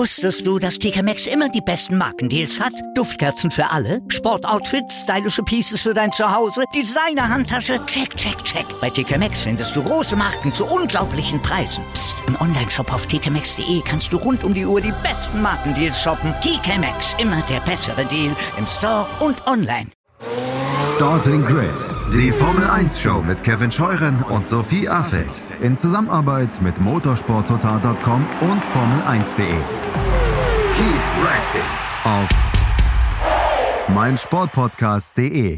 Wusstest du, dass TK Maxx immer die besten Markendeals hat? Duftkerzen für alle, Sportoutfits, stylische Pieces für dein Zuhause, Designer-Handtasche, check, check, check. Bei TK Maxx findest du große Marken zu unglaublichen Preisen. Psst. im Onlineshop auf tkmaxx.de kannst du rund um die Uhr die besten Markendeals shoppen. TK Maxx, immer der bessere Deal im Store und online. Starting Grid, die Formel 1 Show mit Kevin Scheuren und Sophie Affeld in Zusammenarbeit mit motorsporttotal.com und Formel1.de. Keep racing auf meinsportpodcast.de.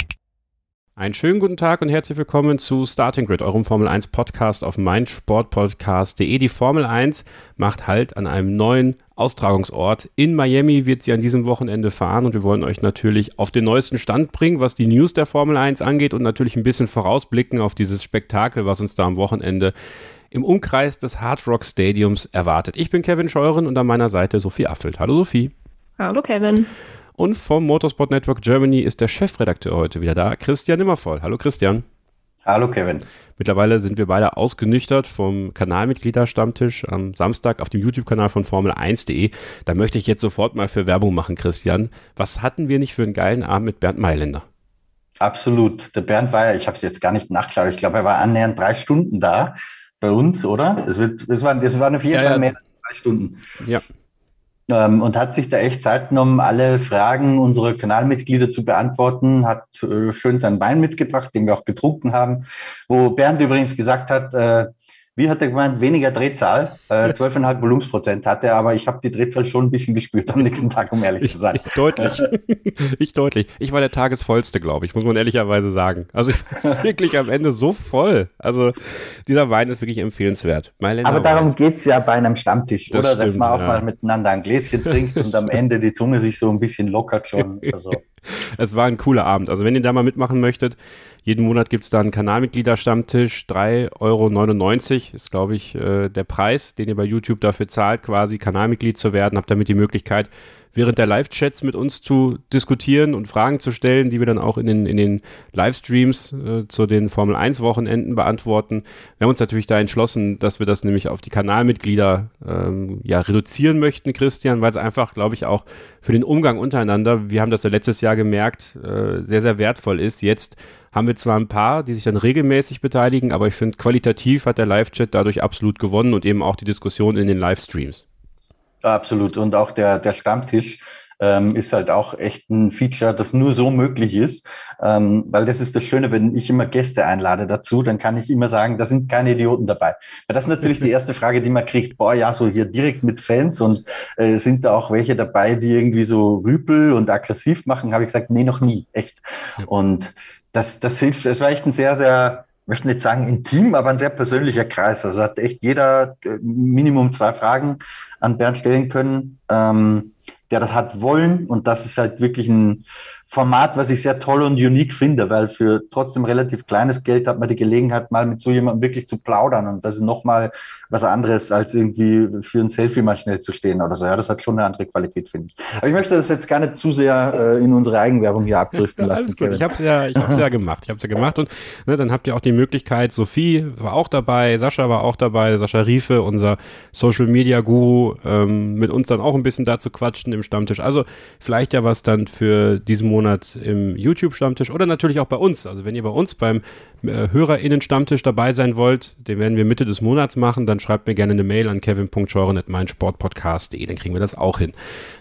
Einen schönen guten Tag und herzlich willkommen zu Starting Grid, eurem Formel 1 Podcast auf meinsportpodcast.de. Die Formel 1 macht Halt an einem neuen Austragungsort. In Miami wird sie an diesem Wochenende fahren und wir wollen euch natürlich auf den neuesten Stand bringen, was die News der Formel 1 angeht und natürlich ein bisschen vorausblicken auf dieses Spektakel, was uns da am Wochenende im Umkreis des Hard Rock Stadiums erwartet. Ich bin Kevin Scheuren und an meiner Seite Sophie Affelt. Hallo Sophie. Hallo Kevin. Und vom Motorsport Network Germany ist der Chefredakteur heute wieder da, Christian Nimmervoll. Hallo Christian. Hallo Kevin. Mittlerweile sind wir beide ausgenüchtert vom Kanalmitgliederstammtisch am Samstag auf dem YouTube-Kanal von Formel1.de. Da möchte ich jetzt sofort mal für Werbung machen, Christian. Was hatten wir nicht für einen geilen Abend mit Bernd Mailänder? Absolut. Der Bernd war ja, ich habe es jetzt gar nicht nachgeschaut, ich glaube, er war annähernd drei Stunden da bei uns, oder? Es, wird, es, waren, es waren auf jeden ja, Fall mehr als drei Stunden. Ja, ähm, und hat sich da echt Zeit genommen, alle Fragen unserer Kanalmitglieder zu beantworten, hat äh, schön seinen Wein mitgebracht, den wir auch getrunken haben, wo Bernd übrigens gesagt hat, äh, wie hat er gemeint, weniger Drehzahl, äh, 12,5 Volumensprozent hatte, aber ich habe die Drehzahl schon ein bisschen gespürt am nächsten Tag, um ehrlich zu sein. Ich, deutlich. ich deutlich. Ich war der Tagesvollste, glaube ich, muss man ehrlicherweise sagen. Also ich war wirklich am Ende so voll. Also dieser Wein ist wirklich empfehlenswert. Mailänder aber darum Wein. geht's ja bei einem Stammtisch, das oder? Stimmt, Dass man auch ja. mal miteinander ein Gläschen trinkt und am Ende die Zunge sich so ein bisschen lockert schon. Also. es war ein cooler Abend. Also wenn ihr da mal mitmachen möchtet, jeden Monat gibt es da einen Kanalmitgliederstammtisch. 3,99 Euro ist, glaube ich, äh, der Preis, den ihr bei YouTube dafür zahlt, quasi Kanalmitglied zu werden. Habt damit die Möglichkeit, während der Live-Chats mit uns zu diskutieren und Fragen zu stellen, die wir dann auch in den, in den Livestreams äh, zu den Formel 1 Wochenenden beantworten. Wir haben uns natürlich da entschlossen, dass wir das nämlich auf die Kanalmitglieder ähm, ja, reduzieren möchten, Christian, weil es einfach, glaube ich, auch für den Umgang untereinander, wir haben das ja letztes Jahr gemerkt, äh, sehr, sehr wertvoll ist. Jetzt haben wir zwar ein paar, die sich dann regelmäßig beteiligen, aber ich finde, qualitativ hat der Live-Chat dadurch absolut gewonnen und eben auch die Diskussion in den Livestreams. Absolut. Und auch der, der Stammtisch ähm, ist halt auch echt ein Feature, das nur so möglich ist. Ähm, weil das ist das Schöne, wenn ich immer Gäste einlade dazu, dann kann ich immer sagen, da sind keine Idioten dabei. Weil das ist natürlich die erste Frage, die man kriegt. Boah, ja, so hier direkt mit Fans und äh, sind da auch welche dabei, die irgendwie so rüpel und aggressiv machen? Habe ich gesagt, nee, noch nie. Echt. Und das, das hilft. Es war echt ein sehr, sehr ich möchte nicht sagen intim, aber ein sehr persönlicher Kreis. Also hat echt jeder äh, Minimum zwei Fragen an Bernd stellen können, ähm, der das hat wollen. Und das ist halt wirklich ein Format, was ich sehr toll und unique finde, weil für trotzdem relativ kleines Geld hat man die Gelegenheit, mal mit so jemandem wirklich zu plaudern. Und das ist nochmal was anderes, als irgendwie für ein Selfie mal schnell zu stehen oder so. Ja, das hat schon eine andere Qualität, finde ich. Aber ich möchte das jetzt gar nicht zu sehr äh, in unsere Eigenwerbung hier abdriften lassen. Alles gut, Kevin. ich habe es ja, ich hab's ja gemacht. Ich habe es ja gemacht und ne, dann habt ihr auch die Möglichkeit, Sophie war auch dabei, Sascha war auch dabei, Sascha Riefe, unser Social Media Guru, ähm, mit uns dann auch ein bisschen dazu quatschen im Stammtisch. Also vielleicht ja was dann für diesen Monat Monat im YouTube-Stammtisch oder natürlich auch bei uns. Also wenn ihr bei uns beim äh, HörerInnen-Stammtisch dabei sein wollt, den werden wir Mitte des Monats machen, dann schreibt mir gerne eine Mail an kevin.scheuren.meinsportpodcast.de, dann kriegen wir das auch hin.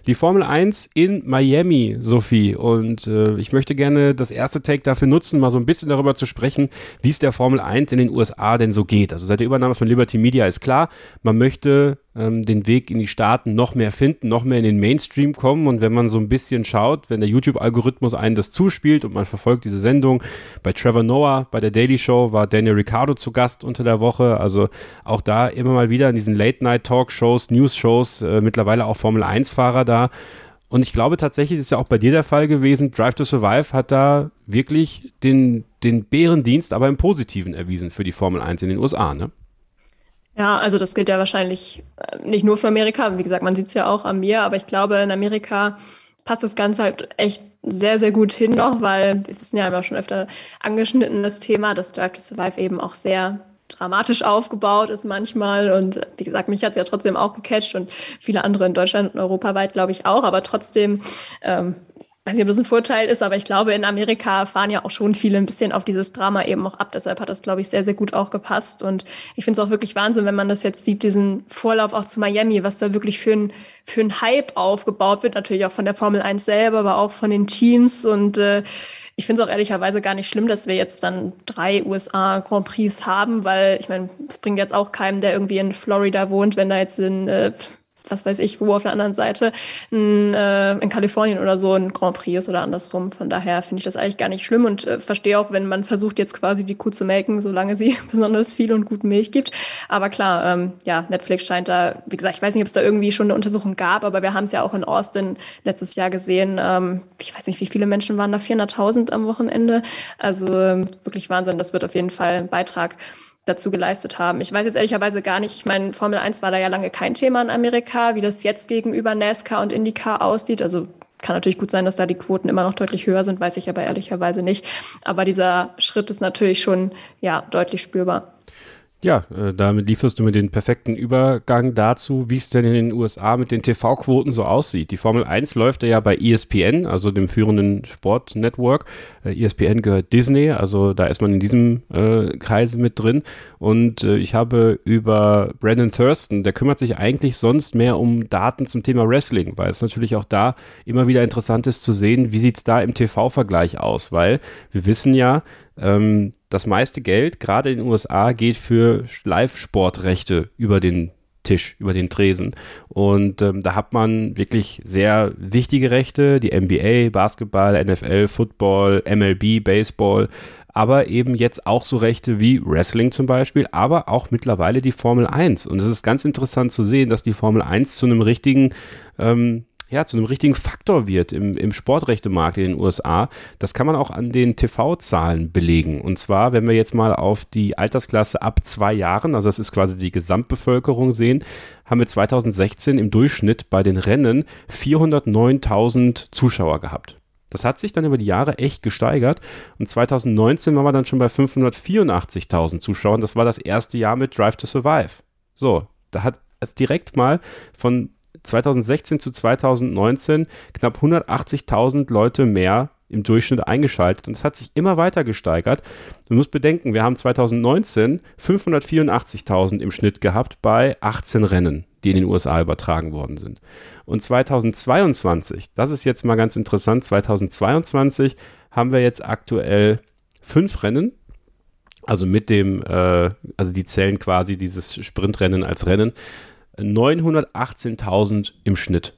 Die Formel 1 in Miami, Sophie, und äh, ich möchte gerne das erste Take dafür nutzen, mal so ein bisschen darüber zu sprechen, wie es der Formel 1 in den USA denn so geht. Also seit der Übernahme von Liberty Media ist klar, man möchte ähm, den Weg in die Staaten noch mehr finden, noch mehr in den Mainstream kommen. Und wenn man so ein bisschen schaut, wenn der YouTube-Algorithmus einen das zuspielt und man verfolgt diese Sendung, bei Trevor Noah, bei der Daily Show war Daniel Ricciardo zu Gast unter der Woche. Also auch da immer mal wieder in diesen Late-Night-Talk-Shows, News-Shows, äh, mittlerweile auch Formel-1-Fahrer da. Und ich glaube tatsächlich, das ist ja auch bei dir der Fall gewesen, Drive to Survive hat da wirklich den, den Bärendienst, aber im Positiven erwiesen für die Formel 1 in den USA, ne? Ja, also das gilt ja wahrscheinlich äh, nicht nur für Amerika. Wie gesagt, man sieht es ja auch an mir, aber ich glaube, in Amerika passt das Ganze halt echt sehr, sehr gut hin noch, weil wir wissen ja, immer schon öfter angeschnitten das Thema, dass Drive to Survive eben auch sehr dramatisch aufgebaut ist manchmal. Und wie gesagt, mich hat es ja trotzdem auch gecatcht und viele andere in Deutschland und europaweit, glaube ich, auch. Aber trotzdem ähm, weiß nicht, ob das ein Vorteil ist, aber ich glaube, in Amerika fahren ja auch schon viele ein bisschen auf dieses Drama eben auch ab. Deshalb hat das, glaube ich, sehr, sehr gut auch gepasst. Und ich finde es auch wirklich Wahnsinn, wenn man das jetzt sieht, diesen Vorlauf auch zu Miami, was da wirklich für ein, für ein Hype aufgebaut wird. Natürlich auch von der Formel 1 selber, aber auch von den Teams. Und äh, ich finde es auch ehrlicherweise gar nicht schlimm, dass wir jetzt dann drei USA Grand Prix haben, weil ich meine, es bringt jetzt auch keinem, der irgendwie in Florida wohnt, wenn da jetzt in äh, was weiß ich, wo auf der anderen Seite in, äh, in Kalifornien oder so ein Grand Prix ist oder andersrum. Von daher finde ich das eigentlich gar nicht schlimm und äh, verstehe auch, wenn man versucht, jetzt quasi die Kuh zu melken, solange sie besonders viel und gut Milch gibt. Aber klar, ähm, ja, Netflix scheint da, wie gesagt, ich weiß nicht, ob es da irgendwie schon eine Untersuchung gab, aber wir haben es ja auch in Austin letztes Jahr gesehen. Ähm, ich weiß nicht, wie viele Menschen waren da, 400.000 am Wochenende. Also ähm, wirklich Wahnsinn. Das wird auf jeden Fall ein Beitrag dazu geleistet haben. Ich weiß jetzt ehrlicherweise gar nicht, ich meine, Formel 1 war da ja lange kein Thema in Amerika, wie das jetzt gegenüber NASCAR und IndyCar aussieht. Also kann natürlich gut sein, dass da die Quoten immer noch deutlich höher sind, weiß ich aber ehrlicherweise nicht. Aber dieser Schritt ist natürlich schon ja deutlich spürbar. Ja, äh, damit lieferst du mir den perfekten Übergang dazu, wie es denn in den USA mit den TV-Quoten so aussieht. Die Formel 1 läuft ja bei ESPN, also dem führenden Sportnetwork. Äh, ESPN gehört Disney, also da ist man in diesem äh, Kreise mit drin. Und äh, ich habe über Brandon Thurston, der kümmert sich eigentlich sonst mehr um Daten zum Thema Wrestling, weil es natürlich auch da immer wieder interessant ist zu sehen, wie sieht's da im TV-Vergleich aus, weil wir wissen ja, ähm, das meiste Geld, gerade in den USA, geht für Live-Sportrechte über den Tisch, über den Tresen. Und ähm, da hat man wirklich sehr wichtige Rechte, die NBA, Basketball, NFL, Football, MLB, Baseball, aber eben jetzt auch so Rechte wie Wrestling zum Beispiel, aber auch mittlerweile die Formel 1. Und es ist ganz interessant zu sehen, dass die Formel 1 zu einem richtigen ähm, ja, zu einem richtigen Faktor wird im, im Sportrechtemarkt in den USA. Das kann man auch an den TV-Zahlen belegen. Und zwar, wenn wir jetzt mal auf die Altersklasse ab zwei Jahren, also das ist quasi die Gesamtbevölkerung sehen, haben wir 2016 im Durchschnitt bei den Rennen 409.000 Zuschauer gehabt. Das hat sich dann über die Jahre echt gesteigert und 2019 waren wir dann schon bei 584.000 Zuschauern. Das war das erste Jahr mit Drive to Survive. So, da hat es direkt mal von 2016 zu 2019 knapp 180.000 Leute mehr im Durchschnitt eingeschaltet und es hat sich immer weiter gesteigert. Du musst bedenken, wir haben 2019 584.000 im Schnitt gehabt bei 18 Rennen, die in den USA übertragen worden sind. Und 2022, das ist jetzt mal ganz interessant, 2022 haben wir jetzt aktuell fünf Rennen, also mit dem, äh, also die zählen quasi dieses Sprintrennen als Rennen. 918.000 im Schnitt.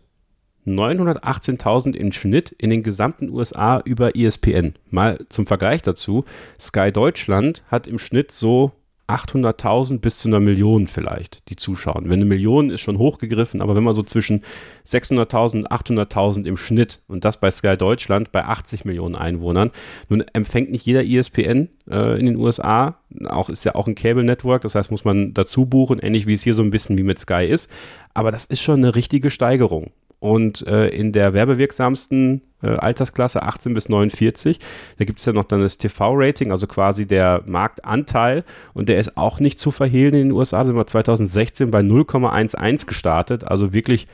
918.000 im Schnitt in den gesamten USA über ESPN. Mal zum Vergleich dazu, Sky Deutschland hat im Schnitt so 800.000 bis zu einer Million vielleicht, die zuschauen. Wenn eine Million ist schon hochgegriffen, aber wenn man so zwischen 600.000 und 800.000 im Schnitt und das bei Sky Deutschland bei 80 Millionen Einwohnern, nun empfängt nicht jeder ESPN äh, in den USA, auch ist ja auch ein Cable Network, das heißt, muss man dazu buchen, ähnlich wie es hier so ein bisschen wie mit Sky ist, aber das ist schon eine richtige Steigerung. Und äh, in der werbewirksamsten äh, Altersklasse 18 bis 49, da gibt es ja noch dann das TV-Rating, also quasi der Marktanteil. Und der ist auch nicht zu verhehlen in den USA. Da sind wir 2016 bei 0,11 gestartet, also wirklich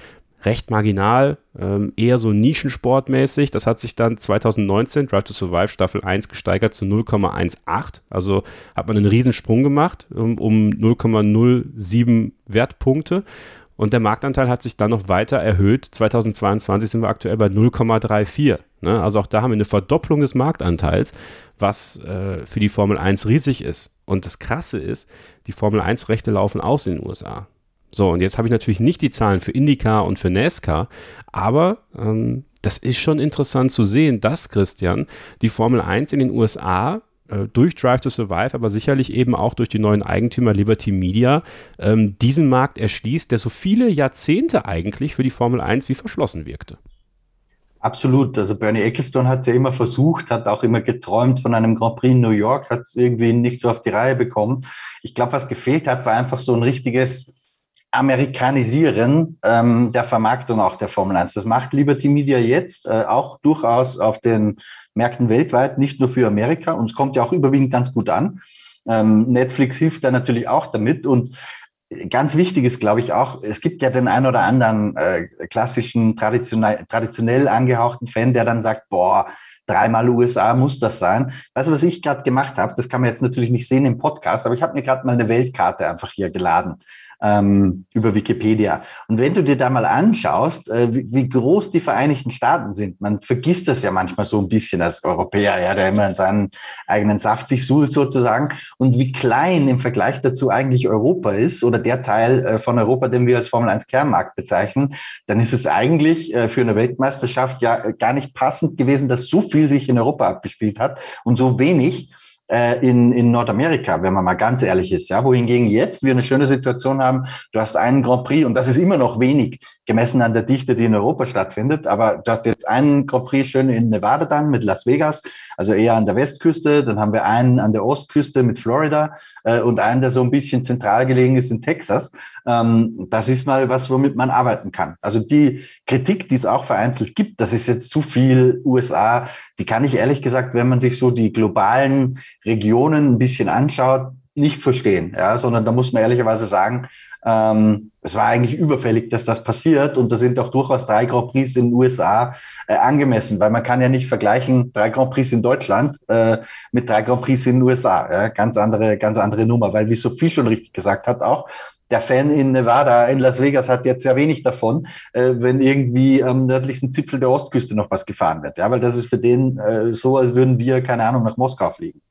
recht marginal, ähm, eher so nischensportmäßig. Das hat sich dann 2019, Drive to Survive Staffel 1, gesteigert zu 0,18. Also hat man einen Riesensprung gemacht um, um 0,07 Wertpunkte. Und der Marktanteil hat sich dann noch weiter erhöht. 2022 sind wir aktuell bei 0,34. Ne? Also auch da haben wir eine Verdopplung des Marktanteils, was äh, für die Formel 1 riesig ist. Und das Krasse ist, die Formel 1 Rechte laufen aus in den USA. So, und jetzt habe ich natürlich nicht die Zahlen für IndyCar und für NASCAR, aber ähm, das ist schon interessant zu sehen, dass, Christian, die Formel 1 in den USA durch Drive to Survive, aber sicherlich eben auch durch die neuen Eigentümer Liberty Media ähm, diesen Markt erschließt, der so viele Jahrzehnte eigentlich für die Formel 1 wie verschlossen wirkte. Absolut. Also Bernie Ecclestone hat es ja immer versucht, hat auch immer geträumt von einem Grand Prix in New York, hat es irgendwie nicht so auf die Reihe bekommen. Ich glaube, was gefehlt hat, war einfach so ein richtiges Amerikanisieren ähm, der Vermarktung auch der Formel 1. Das macht Liberty Media jetzt äh, auch durchaus auf den Märkten weltweit, nicht nur für Amerika. Und es kommt ja auch überwiegend ganz gut an. Ähm, Netflix hilft da natürlich auch damit und ganz wichtig ist, glaube ich, auch, es gibt ja den einen oder anderen äh, klassischen, traditionell, traditionell angehauchten Fan, der dann sagt, boah, dreimal USA muss das sein. Weißt du, was ich gerade gemacht habe? Das kann man jetzt natürlich nicht sehen im Podcast, aber ich habe mir gerade mal eine Weltkarte einfach hier geladen ähm, über Wikipedia. Und wenn du dir da mal anschaust, äh, wie, wie, groß die Vereinigten Staaten sind, man vergisst das ja manchmal so ein bisschen als Europäer, ja, der immer in seinen eigenen Saft sich suhlt sozusagen, und wie klein im Vergleich dazu eigentlich Europa ist oder der Teil äh, von Europa, den wir als Formel 1 Kernmarkt bezeichnen, dann ist es eigentlich äh, für eine Weltmeisterschaft ja gar nicht passend gewesen, dass so viel sich in Europa abgespielt hat und so wenig äh, in, in Nordamerika, wenn man mal ganz ehrlich ist. Ja, wohingegen jetzt wir eine schöne Situation haben, du hast einen Grand Prix und das ist immer noch wenig gemessen an der Dichte, die in Europa stattfindet. Aber du hast jetzt einen Grand Prix schön in Nevada dann mit Las Vegas, also eher an der Westküste. Dann haben wir einen an der Ostküste mit Florida äh, und einen, der so ein bisschen zentral gelegen ist in Texas. Ähm, das ist mal was, womit man arbeiten kann. Also die Kritik, die es auch vereinzelt gibt, das ist jetzt zu viel USA, die kann ich ehrlich gesagt, wenn man sich so die globalen Regionen ein bisschen anschaut, nicht verstehen, ja, sondern da muss man ehrlicherweise sagen, ähm, es war eigentlich überfällig, dass das passiert und da sind auch durchaus drei Grand Prix in den USA äh, angemessen, weil man kann ja nicht vergleichen drei Grand Prix in Deutschland äh, mit drei Grand Prix in den USA. Ja? Ganz andere, ganz andere Nummer, weil wie Sophie schon richtig gesagt hat auch, der Fan in Nevada, in Las Vegas hat jetzt sehr wenig davon, äh, wenn irgendwie am nördlichsten Zipfel der Ostküste noch was gefahren wird. Ja, weil das ist für den äh, so, als würden wir, keine Ahnung, nach Moskau fliegen.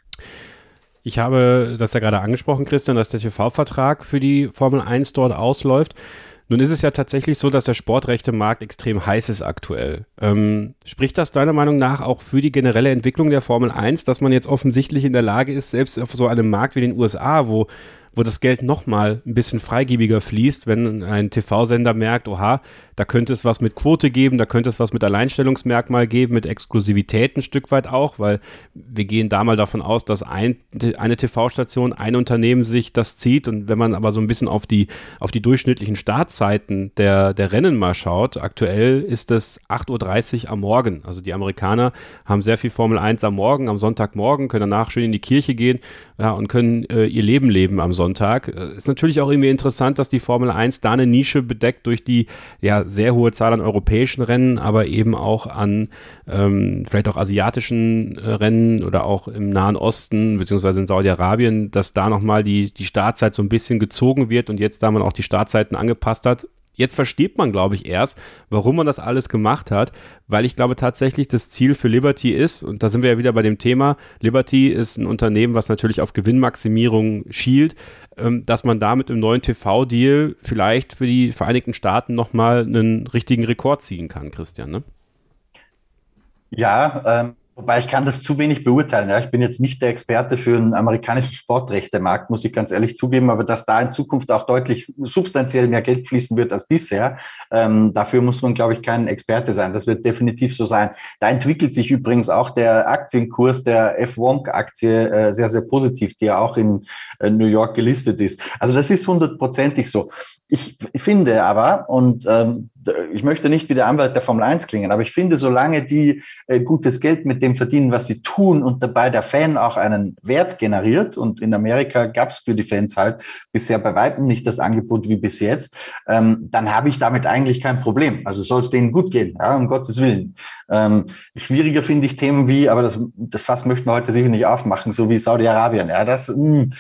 Ich habe das ja gerade angesprochen, Christian, dass der TV-Vertrag für die Formel 1 dort ausläuft. Nun ist es ja tatsächlich so, dass der Sportrechte-Markt extrem heiß ist aktuell. Ähm, spricht das deiner Meinung nach auch für die generelle Entwicklung der Formel 1, dass man jetzt offensichtlich in der Lage ist, selbst auf so einem Markt wie den USA, wo wo das Geld nochmal ein bisschen freigiebiger fließt, wenn ein TV-Sender merkt, oha, da könnte es was mit Quote geben, da könnte es was mit Alleinstellungsmerkmal geben, mit Exklusivität ein Stück weit auch, weil wir gehen da mal davon aus, dass ein, eine TV-Station, ein Unternehmen sich das zieht und wenn man aber so ein bisschen auf die, auf die durchschnittlichen Startzeiten der, der Rennen mal schaut, aktuell ist es 8.30 Uhr am Morgen. Also die Amerikaner haben sehr viel Formel 1 am Morgen, am Sonntagmorgen, können danach schön in die Kirche gehen ja, und können äh, ihr Leben leben am Sonntag. Äh, ist natürlich auch irgendwie interessant, dass die Formel 1 da eine Nische bedeckt durch die ja sehr hohe Zahl an europäischen Rennen, aber eben auch an ähm, vielleicht auch asiatischen äh, Rennen oder auch im Nahen Osten beziehungsweise in Saudi-Arabien, dass da nochmal die, die Startzeit so ein bisschen gezogen wird und jetzt da man auch die Startzeiten angepasst hat, Jetzt versteht man, glaube ich, erst, warum man das alles gemacht hat, weil ich glaube tatsächlich das Ziel für Liberty ist, und da sind wir ja wieder bei dem Thema, Liberty ist ein Unternehmen, was natürlich auf Gewinnmaximierung schielt, ähm, dass man damit im neuen TV-Deal vielleicht für die Vereinigten Staaten nochmal einen richtigen Rekord ziehen kann, Christian, ne? Ja, ähm, Wobei ich kann das zu wenig beurteilen. Ja. Ich bin jetzt nicht der Experte für einen amerikanischen Sportrechtemarkt, muss ich ganz ehrlich zugeben, aber dass da in Zukunft auch deutlich substanziell mehr Geld fließen wird als bisher, ähm, dafür muss man, glaube ich, kein Experte sein. Das wird definitiv so sein. Da entwickelt sich übrigens auch der Aktienkurs der F-Wonk-Aktie äh, sehr, sehr positiv, die ja auch in äh, New York gelistet ist. Also das ist hundertprozentig so. Ich finde aber, und ähm, ich möchte nicht wie der Anwalt der Formel 1 klingen, aber ich finde, solange die äh, gutes Geld mit dem verdienen, was sie tun und dabei der Fan auch einen Wert generiert, und in Amerika gab es für die Fans halt bisher bei weitem nicht das Angebot wie bis jetzt, ähm, dann habe ich damit eigentlich kein Problem. Also soll es denen gut gehen, ja, um Gottes Willen. Ähm, schwieriger finde ich Themen wie, aber das, das Fass möchten wir heute sicher nicht aufmachen, so wie Saudi-Arabien. Ja, das, mh, hm,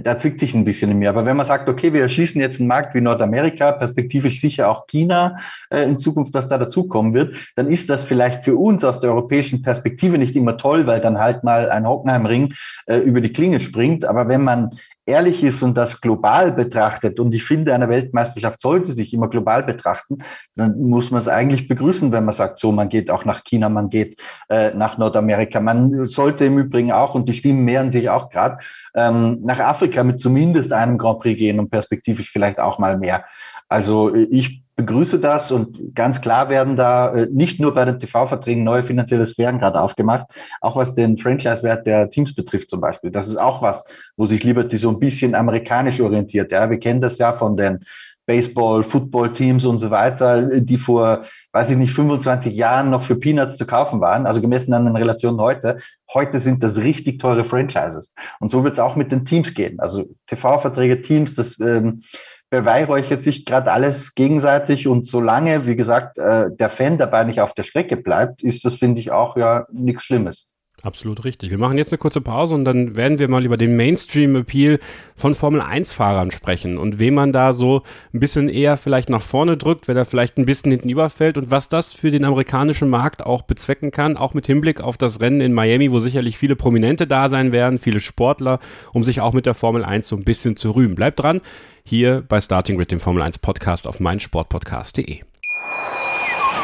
da zwickt sich ein bisschen in mir. Aber wenn man sagt, okay, wir erschließen jetzt einen Markt wie Nordamerika, perspektivisch sicher auch China äh, in Zukunft, was da dazukommen wird, dann ist das vielleicht für uns aus der europäischen Perspektive nicht immer toll, weil dann halt mal ein Hockenheimring äh, über die Klinge springt. Aber wenn man ehrlich ist und das global betrachtet, und ich finde, eine Weltmeisterschaft sollte sich immer global betrachten, dann muss man es eigentlich begrüßen, wenn man sagt, so, man geht auch nach China, man geht äh, nach Nordamerika. Man sollte im Übrigen auch, und die Stimmen mehren sich auch gerade, ähm, nach Afrika mit zumindest einem Grand Prix gehen und perspektivisch vielleicht auch mal mehr. Also äh, ich begrüße das und ganz klar werden da äh, nicht nur bei den TV-Verträgen neue finanzielle Sphären gerade aufgemacht, auch was den Franchise-Wert der Teams betrifft zum Beispiel. Das ist auch was, wo sich Liberty so ein bisschen amerikanisch orientiert. Ja, wir kennen das ja von den Baseball, Football-Teams und so weiter, die vor, weiß ich nicht, 25 Jahren noch für Peanuts zu kaufen waren, also gemessen an den Relationen heute. Heute sind das richtig teure Franchises. Und so wird es auch mit den Teams gehen. Also TV-Verträge, Teams, das ähm, beweihräuchert sich gerade alles gegenseitig und solange, wie gesagt, äh, der Fan dabei nicht auf der Strecke bleibt, ist das, finde ich, auch ja nichts Schlimmes. Absolut richtig. Wir machen jetzt eine kurze Pause und dann werden wir mal über den Mainstream-Appeal von Formel-1-Fahrern sprechen und wem man da so ein bisschen eher vielleicht nach vorne drückt, wer da vielleicht ein bisschen hinten überfällt und was das für den amerikanischen Markt auch bezwecken kann, auch mit Hinblick auf das Rennen in Miami, wo sicherlich viele Prominente da sein werden, viele Sportler, um sich auch mit der Formel 1 so ein bisschen zu rühmen. Bleibt dran, hier bei Starting Grid, dem Formel 1 Podcast auf meinsportpodcast.de.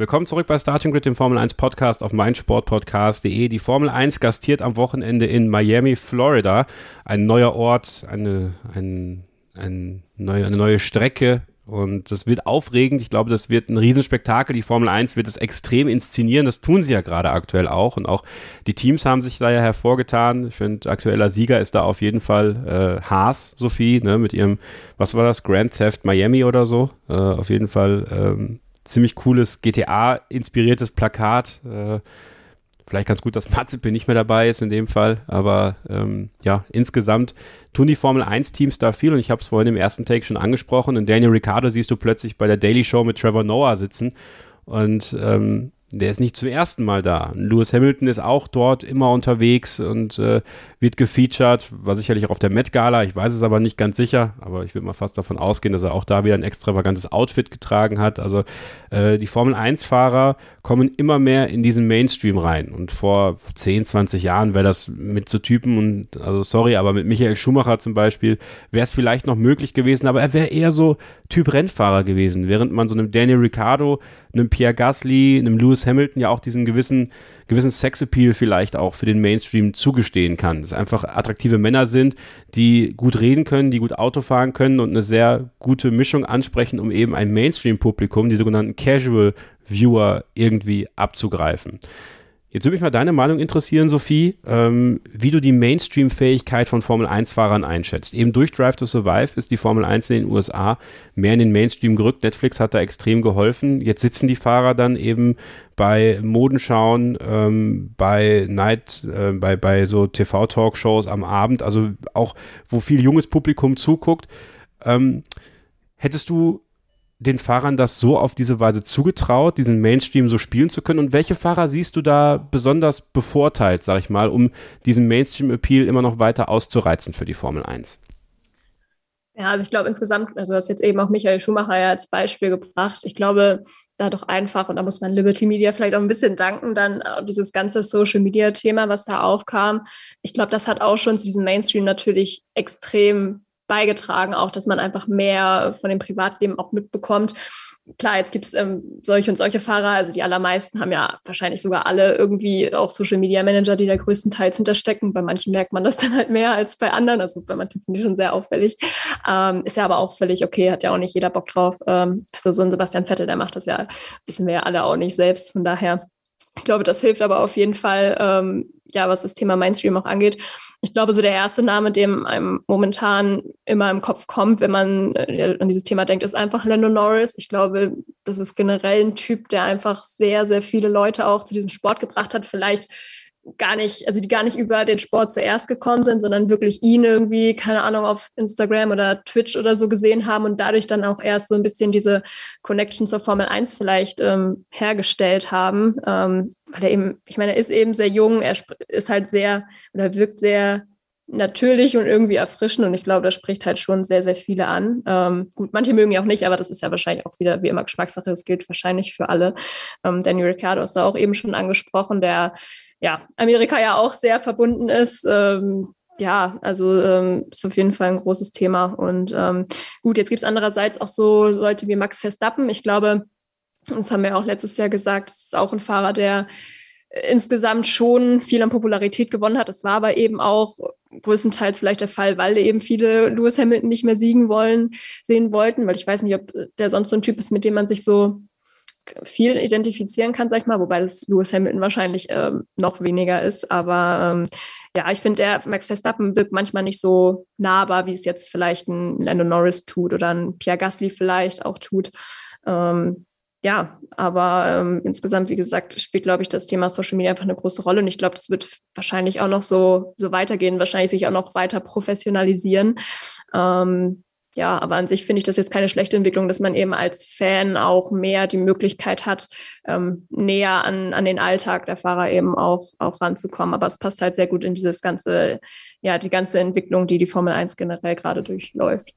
Willkommen zurück bei Starting Grid, dem Formel 1 Podcast auf meinsportpodcast.de. Die Formel 1 gastiert am Wochenende in Miami, Florida. Ein neuer Ort, eine, ein, ein neue, eine neue Strecke. Und das wird aufregend. Ich glaube, das wird ein Riesenspektakel. Die Formel 1 wird es extrem inszenieren. Das tun sie ja gerade aktuell auch. Und auch die Teams haben sich da ja hervorgetan. Ich finde, aktueller Sieger ist da auf jeden Fall äh, Haas, Sophie, ne, mit ihrem, was war das, Grand Theft Miami oder so. Äh, auf jeden Fall ähm, ziemlich cooles GTA-inspiriertes Plakat. Äh, vielleicht ganz gut, dass Mazepin nicht mehr dabei ist in dem Fall, aber ähm, ja, insgesamt tun die Formel 1-Teams da viel und ich habe es vorhin im ersten Take schon angesprochen. Und Daniel Ricciardo siehst du plötzlich bei der Daily Show mit Trevor Noah sitzen und ähm, der ist nicht zum ersten Mal da. Lewis Hamilton ist auch dort immer unterwegs und äh, wird gefeatured, war sicherlich auch auf der Met Gala, ich weiß es aber nicht ganz sicher, aber ich würde mal fast davon ausgehen, dass er auch da wieder ein extravagantes Outfit getragen hat. Also äh, die Formel 1 Fahrer kommen immer mehr in diesen Mainstream rein. Und vor 10, 20 Jahren wäre das mit so Typen. Und also sorry, aber mit Michael Schumacher zum Beispiel wäre es vielleicht noch möglich gewesen, aber er wäre eher so Typ Rennfahrer gewesen, während man so einem Daniel Ricciardo, einem Pierre Gasly, einem Lewis Hamilton ja auch diesen gewissen gewissen Sexappeal vielleicht auch für den Mainstream zugestehen kann. Dass einfach attraktive Männer sind, die gut reden können, die gut Auto fahren können und eine sehr gute Mischung ansprechen, um eben ein Mainstream-Publikum, die sogenannten Casual Viewer, irgendwie abzugreifen. Jetzt würde mich mal deine Meinung interessieren, Sophie, ähm, wie du die Mainstream-Fähigkeit von Formel-1-Fahrern einschätzt. Eben durch Drive to Survive ist die Formel 1 in den USA mehr in den Mainstream gerückt. Netflix hat da extrem geholfen. Jetzt sitzen die Fahrer dann eben bei Modenschauen, ähm, bei Night, äh, bei, bei so TV-Talkshows am Abend, also auch, wo viel junges Publikum zuguckt. Ähm, hättest du den Fahrern das so auf diese Weise zugetraut, diesen Mainstream so spielen zu können? Und welche Fahrer siehst du da besonders bevorteilt, sag ich mal, um diesen Mainstream-Appeal immer noch weiter auszureizen für die Formel 1? Ja, also ich glaube insgesamt, also du hast jetzt eben auch Michael Schumacher ja als Beispiel gebracht. Ich glaube, da doch einfach, und da muss man Liberty Media vielleicht auch ein bisschen danken, dann dieses ganze Social Media Thema, was da aufkam. Ich glaube, das hat auch schon zu diesem Mainstream natürlich extrem beigetragen, auch dass man einfach mehr von dem Privatleben auch mitbekommt. Klar, jetzt gibt es ähm, solche und solche Fahrer, also die allermeisten haben ja wahrscheinlich sogar alle irgendwie auch Social Media Manager, die da größtenteils hinterstecken. Bei manchen merkt man das dann halt mehr als bei anderen, also bei manchen sind die schon sehr auffällig. Ähm, ist ja aber auch völlig okay, hat ja auch nicht jeder Bock drauf. Ähm, also so ein Sebastian Vettel, der macht das ja, wissen wir ja alle auch nicht selbst, von daher ich glaube, das hilft aber auf jeden Fall, ähm, ja, was das Thema Mainstream auch angeht. Ich glaube, so der erste Name, dem einem momentan immer im Kopf kommt, wenn man äh, an dieses Thema denkt, ist einfach Lando Norris. Ich glaube, das ist generell ein Typ, der einfach sehr, sehr viele Leute auch zu diesem Sport gebracht hat. Vielleicht gar nicht, also die gar nicht über den Sport zuerst gekommen sind, sondern wirklich ihn irgendwie, keine Ahnung, auf Instagram oder Twitch oder so gesehen haben und dadurch dann auch erst so ein bisschen diese Connection zur Formel 1 vielleicht ähm, hergestellt haben. Ähm, weil er eben, ich meine, er ist eben sehr jung, er ist halt sehr oder wirkt sehr natürlich und irgendwie erfrischend und ich glaube, das spricht halt schon sehr, sehr viele an. Ähm, gut, manche mögen ja auch nicht, aber das ist ja wahrscheinlich auch wieder wie immer Geschmackssache, das gilt wahrscheinlich für alle. Ähm, Daniel Ricciardo ist da auch eben schon angesprochen, der ja, Amerika ja auch sehr verbunden ist. Ähm, ja, also ähm, ist auf jeden Fall ein großes Thema. Und ähm, gut, jetzt gibt es andererseits auch so Leute wie Max Verstappen. Ich glaube, das haben wir auch letztes Jahr gesagt, das ist auch ein Fahrer, der insgesamt schon viel an Popularität gewonnen hat. Das war aber eben auch größtenteils vielleicht der Fall, weil eben viele Lewis Hamilton nicht mehr siegen wollen, sehen wollten, weil ich weiß nicht, ob der sonst so ein Typ ist, mit dem man sich so viel identifizieren kann, sag ich mal, wobei das Lewis Hamilton wahrscheinlich ähm, noch weniger ist. Aber ähm, ja, ich finde, der Max Verstappen wirkt manchmal nicht so nahbar, wie es jetzt vielleicht ein Lando Norris tut oder ein Pierre Gasly vielleicht auch tut. Ähm, ja, aber ähm, insgesamt, wie gesagt, spielt, glaube ich, das Thema Social Media einfach eine große Rolle. Und ich glaube, das wird wahrscheinlich auch noch so, so weitergehen, wahrscheinlich sich auch noch weiter professionalisieren. Ähm, ja, aber an sich finde ich das jetzt keine schlechte Entwicklung, dass man eben als Fan auch mehr die Möglichkeit hat, ähm, näher an, an den Alltag der Fahrer eben auch, auch ranzukommen. Aber es passt halt sehr gut in dieses ganze, ja, die ganze Entwicklung, die die Formel 1 generell gerade durchläuft.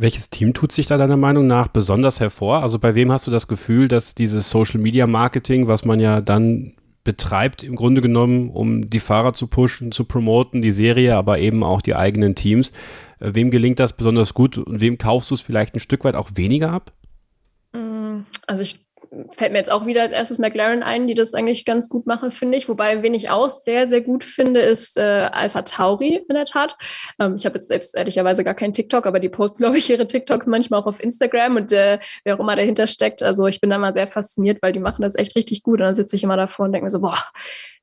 Welches Team tut sich da deiner Meinung nach besonders hervor? Also bei wem hast du das Gefühl, dass dieses Social Media Marketing, was man ja dann betreibt, im Grunde genommen, um die Fahrer zu pushen, zu promoten, die Serie, aber eben auch die eigenen Teams, äh, wem gelingt das besonders gut und wem kaufst du es vielleicht ein Stück weit auch weniger ab? Mm, also ich fällt mir jetzt auch wieder als erstes McLaren ein, die das eigentlich ganz gut machen, finde ich. Wobei, wen ich auch sehr, sehr gut finde, ist äh, Alpha Tauri in der Tat. Ähm, ich habe jetzt selbst ehrlicherweise gar keinen TikTok, aber die posten, glaube ich, ihre TikToks manchmal auch auf Instagram und äh, wer auch immer dahinter steckt. Also ich bin da mal sehr fasziniert, weil die machen das echt richtig gut. Und dann sitze ich immer davor und denke mir so, boah,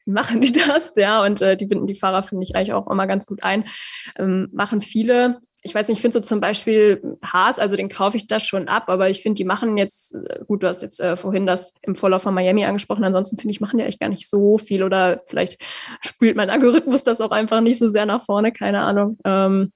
wie machen die das? Ja, und äh, die binden die Fahrer, finde ich, eigentlich auch immer ganz gut ein. Ähm, machen viele ich weiß nicht, ich finde so zum Beispiel Haas, also den kaufe ich da schon ab, aber ich finde, die machen jetzt, äh, gut, du hast jetzt äh, vorhin das im Vorlauf von Miami angesprochen, ansonsten finde ich, machen die eigentlich gar nicht so viel oder vielleicht spült mein Algorithmus das auch einfach nicht so sehr nach vorne, keine Ahnung. Ähm,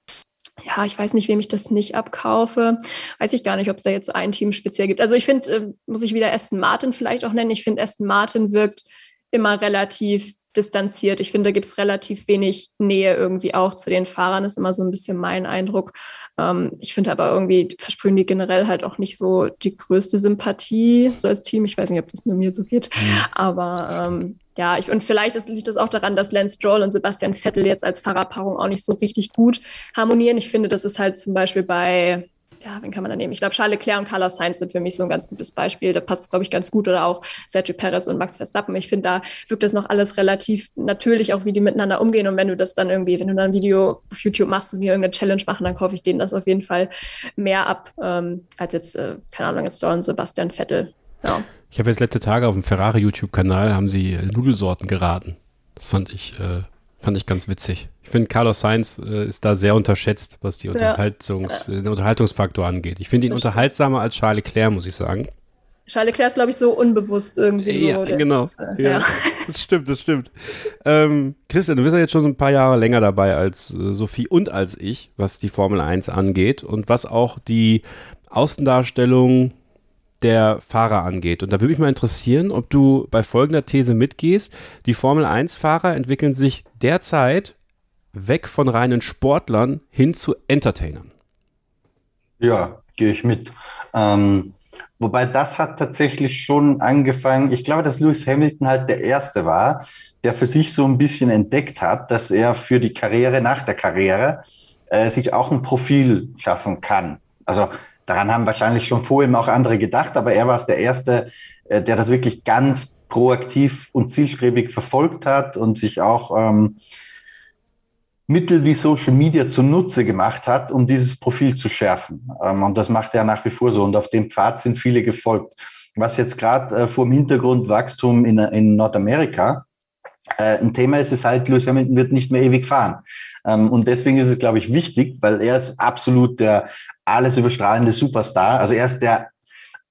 ja, ich weiß nicht, wem ich das nicht abkaufe. Weiß ich gar nicht, ob es da jetzt ein Team speziell gibt. Also ich finde, äh, muss ich wieder Aston Martin vielleicht auch nennen. Ich finde, Aston Martin wirkt immer relativ distanziert. Ich finde, da gibt es relativ wenig Nähe irgendwie auch zu den Fahrern, ist immer so ein bisschen mein Eindruck. Ähm, ich finde aber irgendwie, versprühen die generell halt auch nicht so die größte Sympathie, so als Team. Ich weiß nicht, ob das nur mir so geht. Mhm. Aber ähm, ja, ich, und vielleicht ist, liegt das auch daran, dass Lance Stroll und Sebastian Vettel jetzt als Fahrerpaarung auch nicht so richtig gut harmonieren. Ich finde, das ist halt zum Beispiel bei ja, wen kann man da nehmen? Ich glaube, Charles Leclerc und Carlos Sainz sind für mich so ein ganz gutes Beispiel. Da passt, glaube ich, ganz gut. Oder auch Sergio Perez und Max Verstappen. Ich finde, da wirkt das noch alles relativ natürlich, auch wie die miteinander umgehen. Und wenn du das dann irgendwie, wenn du dann ein Video auf YouTube machst und die irgendeine Challenge machen, dann kaufe ich denen das auf jeden Fall mehr ab, ähm, als jetzt, äh, keine Ahnung, jetzt Storm Sebastian Vettel. Ja. Ich habe jetzt letzte Tage auf dem Ferrari YouTube-Kanal haben sie Nudelsorten geraten. Das fand ich äh, Fand ich ganz witzig. Ich finde, Carlos Sainz äh, ist da sehr unterschätzt, was die Unterhaltungs, ja. den Unterhaltungsfaktor angeht. Ich finde ihn das unterhaltsamer als Charles Leclerc, muss ich sagen. Charles Leclerc ist, glaube ich, so unbewusst irgendwie. Ja, so. genau. Ist, äh, ja. ja. das stimmt, das stimmt. Ähm, Christian, du bist ja jetzt schon ein paar Jahre länger dabei als äh, Sophie und als ich, was die Formel 1 angeht und was auch die Außendarstellung der Fahrer angeht. Und da würde mich mal interessieren, ob du bei folgender These mitgehst. Die Formel 1-Fahrer entwickeln sich derzeit weg von reinen Sportlern hin zu Entertainern. Ja, gehe ich mit. Ähm, wobei das hat tatsächlich schon angefangen. Ich glaube, dass Lewis Hamilton halt der Erste war, der für sich so ein bisschen entdeckt hat, dass er für die Karriere nach der Karriere äh, sich auch ein Profil schaffen kann. Also Daran haben wahrscheinlich schon vor ihm auch andere gedacht, aber er war es der Erste, äh, der das wirklich ganz proaktiv und zielstrebig verfolgt hat und sich auch ähm, Mittel wie Social Media zunutze gemacht hat, um dieses Profil zu schärfen. Ähm, und das macht er nach wie vor so. Und auf dem Pfad sind viele gefolgt. Was jetzt gerade äh, vor dem Hintergrund Wachstum in, in Nordamerika äh, ein Thema ist, ist halt, Lewis Hamilton wird nicht mehr ewig fahren. Ähm, und deswegen ist es, glaube ich, wichtig, weil er ist absolut der alles überstrahlende Superstar. Also er ist der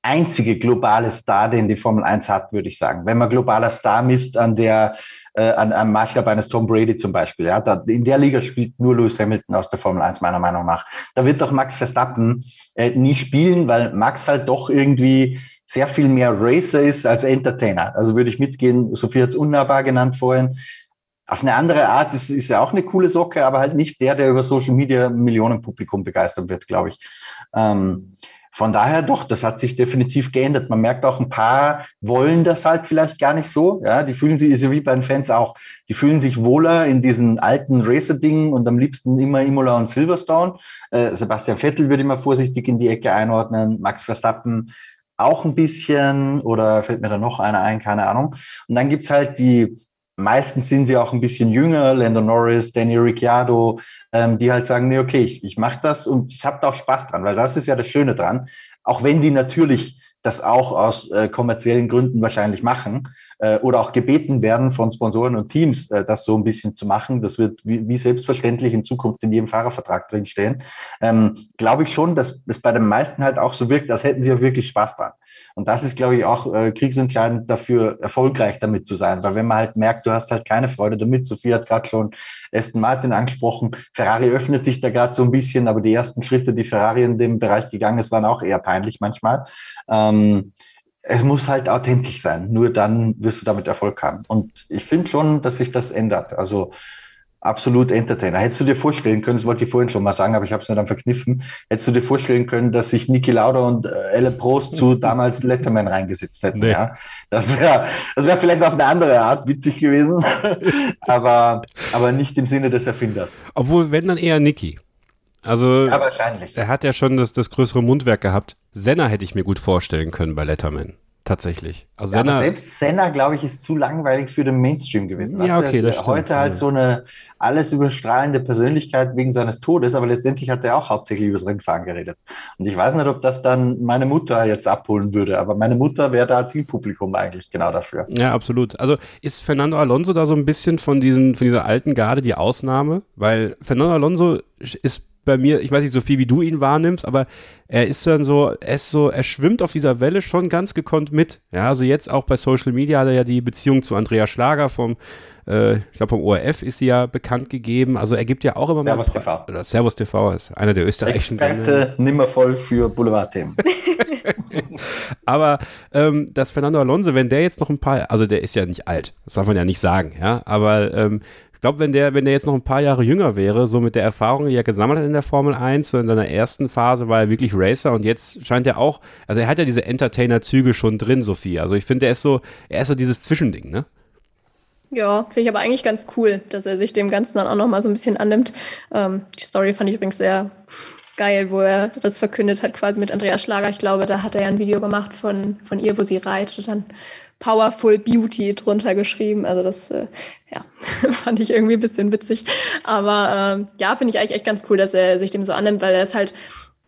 einzige globale Star, den die Formel 1 hat, würde ich sagen. Wenn man globaler Star misst an der, äh, an einem Maßstab eines Tom Brady zum Beispiel, ja, da, in der Liga spielt nur Lewis Hamilton aus der Formel 1 meiner Meinung nach. Da wird doch Max Verstappen äh, nie spielen, weil Max halt doch irgendwie sehr viel mehr Racer ist als Entertainer. Also würde ich mitgehen, Sophie hat es unnahbar genannt vorhin. Auf eine andere Art ist, ist ja auch eine coole Socke, aber halt nicht der, der über Social Media Millionenpublikum begeistern wird, glaube ich. Ähm, von daher doch, das hat sich definitiv geändert. Man merkt auch, ein paar wollen das halt vielleicht gar nicht so. Ja, die fühlen sich, ist ja wie bei den Fans auch, die fühlen sich wohler in diesen alten Racer-Dingen und am liebsten immer Imola und Silverstone. Äh, Sebastian Vettel würde ich mal vorsichtig in die Ecke einordnen. Max Verstappen auch ein bisschen oder fällt mir da noch einer ein, keine Ahnung. Und dann gibt's halt die meistens sind sie auch ein bisschen jünger, Lando Norris, Danny Ricciardo, ähm, die halt sagen, nee, okay, ich, ich mache das und ich habe da auch Spaß dran, weil das ist ja das Schöne dran. Auch wenn die natürlich das auch aus äh, kommerziellen Gründen wahrscheinlich machen äh, oder auch gebeten werden von Sponsoren und Teams, äh, das so ein bisschen zu machen. Das wird wie, wie selbstverständlich in Zukunft in jedem Fahrervertrag drinstehen. Ähm, Glaube ich schon, dass es bei den meisten halt auch so wirkt, als hätten sie auch wirklich Spaß dran. Und das ist, glaube ich, auch äh, kriegsentscheidend dafür, erfolgreich damit zu sein. Weil wenn man halt merkt, du hast halt keine Freude damit, Sophie hat gerade schon Aston Martin angesprochen, Ferrari öffnet sich da gerade so ein bisschen, aber die ersten Schritte, die Ferrari in dem Bereich gegangen ist, waren auch eher peinlich manchmal. Ähm, es muss halt authentisch sein. Nur dann wirst du damit Erfolg haben. Und ich finde schon, dass sich das ändert. Also absolut Entertainer. Hättest du dir vorstellen können, das wollte ich vorhin schon mal sagen, aber ich habe es mir dann verkniffen, hättest du dir vorstellen können, dass sich Niki Lauda und äh, Elle Prost zu damals Letterman reingesetzt hätten? Nee. Ja, das wäre das wäre vielleicht auf eine andere Art witzig gewesen, aber, aber nicht im Sinne des Erfinders. Obwohl, wenn dann eher Niki. Also, ja, wahrscheinlich. Er hat ja schon das, das größere Mundwerk gehabt. Senna hätte ich mir gut vorstellen können bei Letterman tatsächlich. Also ja, Senna, selbst Senna, glaube ich, ist zu langweilig für den Mainstream gewesen. Ja, okay, das stimmt. Heute halt so eine alles überstrahlende Persönlichkeit wegen seines Todes, aber letztendlich hat er auch hauptsächlich über das Rennfahren geredet. Und ich weiß nicht, ob das dann meine Mutter jetzt abholen würde, aber meine Mutter wäre da Zielpublikum eigentlich genau dafür. Ja, absolut. Also ist Fernando Alonso da so ein bisschen von diesen, von dieser alten Garde die Ausnahme? Weil Fernando Alonso ist bei mir, ich weiß nicht so viel, wie du ihn wahrnimmst, aber er ist dann so, er ist so, er schwimmt auf dieser Welle schon ganz gekonnt mit. Ja, also jetzt auch bei Social Media hat er ja die Beziehung zu Andrea Schlager vom, äh, ich glaube vom ORF ist sie ja bekannt gegeben. Also er gibt ja auch immer Servus mal. TV. Oder Servus TV ist einer der österreichischen Experte nimmer voll für Boulevardthemen. aber ähm, dass Fernando Alonso, wenn der jetzt noch ein paar, also der ist ja nicht alt, das darf man ja nicht sagen, ja, aber ähm, ich glaube, wenn der, wenn der jetzt noch ein paar Jahre jünger wäre, so mit der Erfahrung, die er gesammelt hat in der Formel 1, so in seiner ersten Phase war er wirklich Racer und jetzt scheint er auch, also er hat ja diese Entertainer-Züge schon drin, Sophie. Also ich finde, er ist so, er ist so dieses Zwischending, ne? Ja, finde ich aber eigentlich ganz cool, dass er sich dem Ganzen dann auch nochmal so ein bisschen annimmt. Ähm, die Story fand ich übrigens sehr geil, wo er das verkündet hat, quasi mit Andreas Schlager. Ich glaube, da hat er ja ein Video gemacht von, von ihr, wo sie reitet. Dann Powerful Beauty drunter geschrieben. Also das, äh, ja, fand ich irgendwie ein bisschen witzig. Aber ähm, ja, finde ich eigentlich echt ganz cool, dass er sich dem so annimmt, weil er ist halt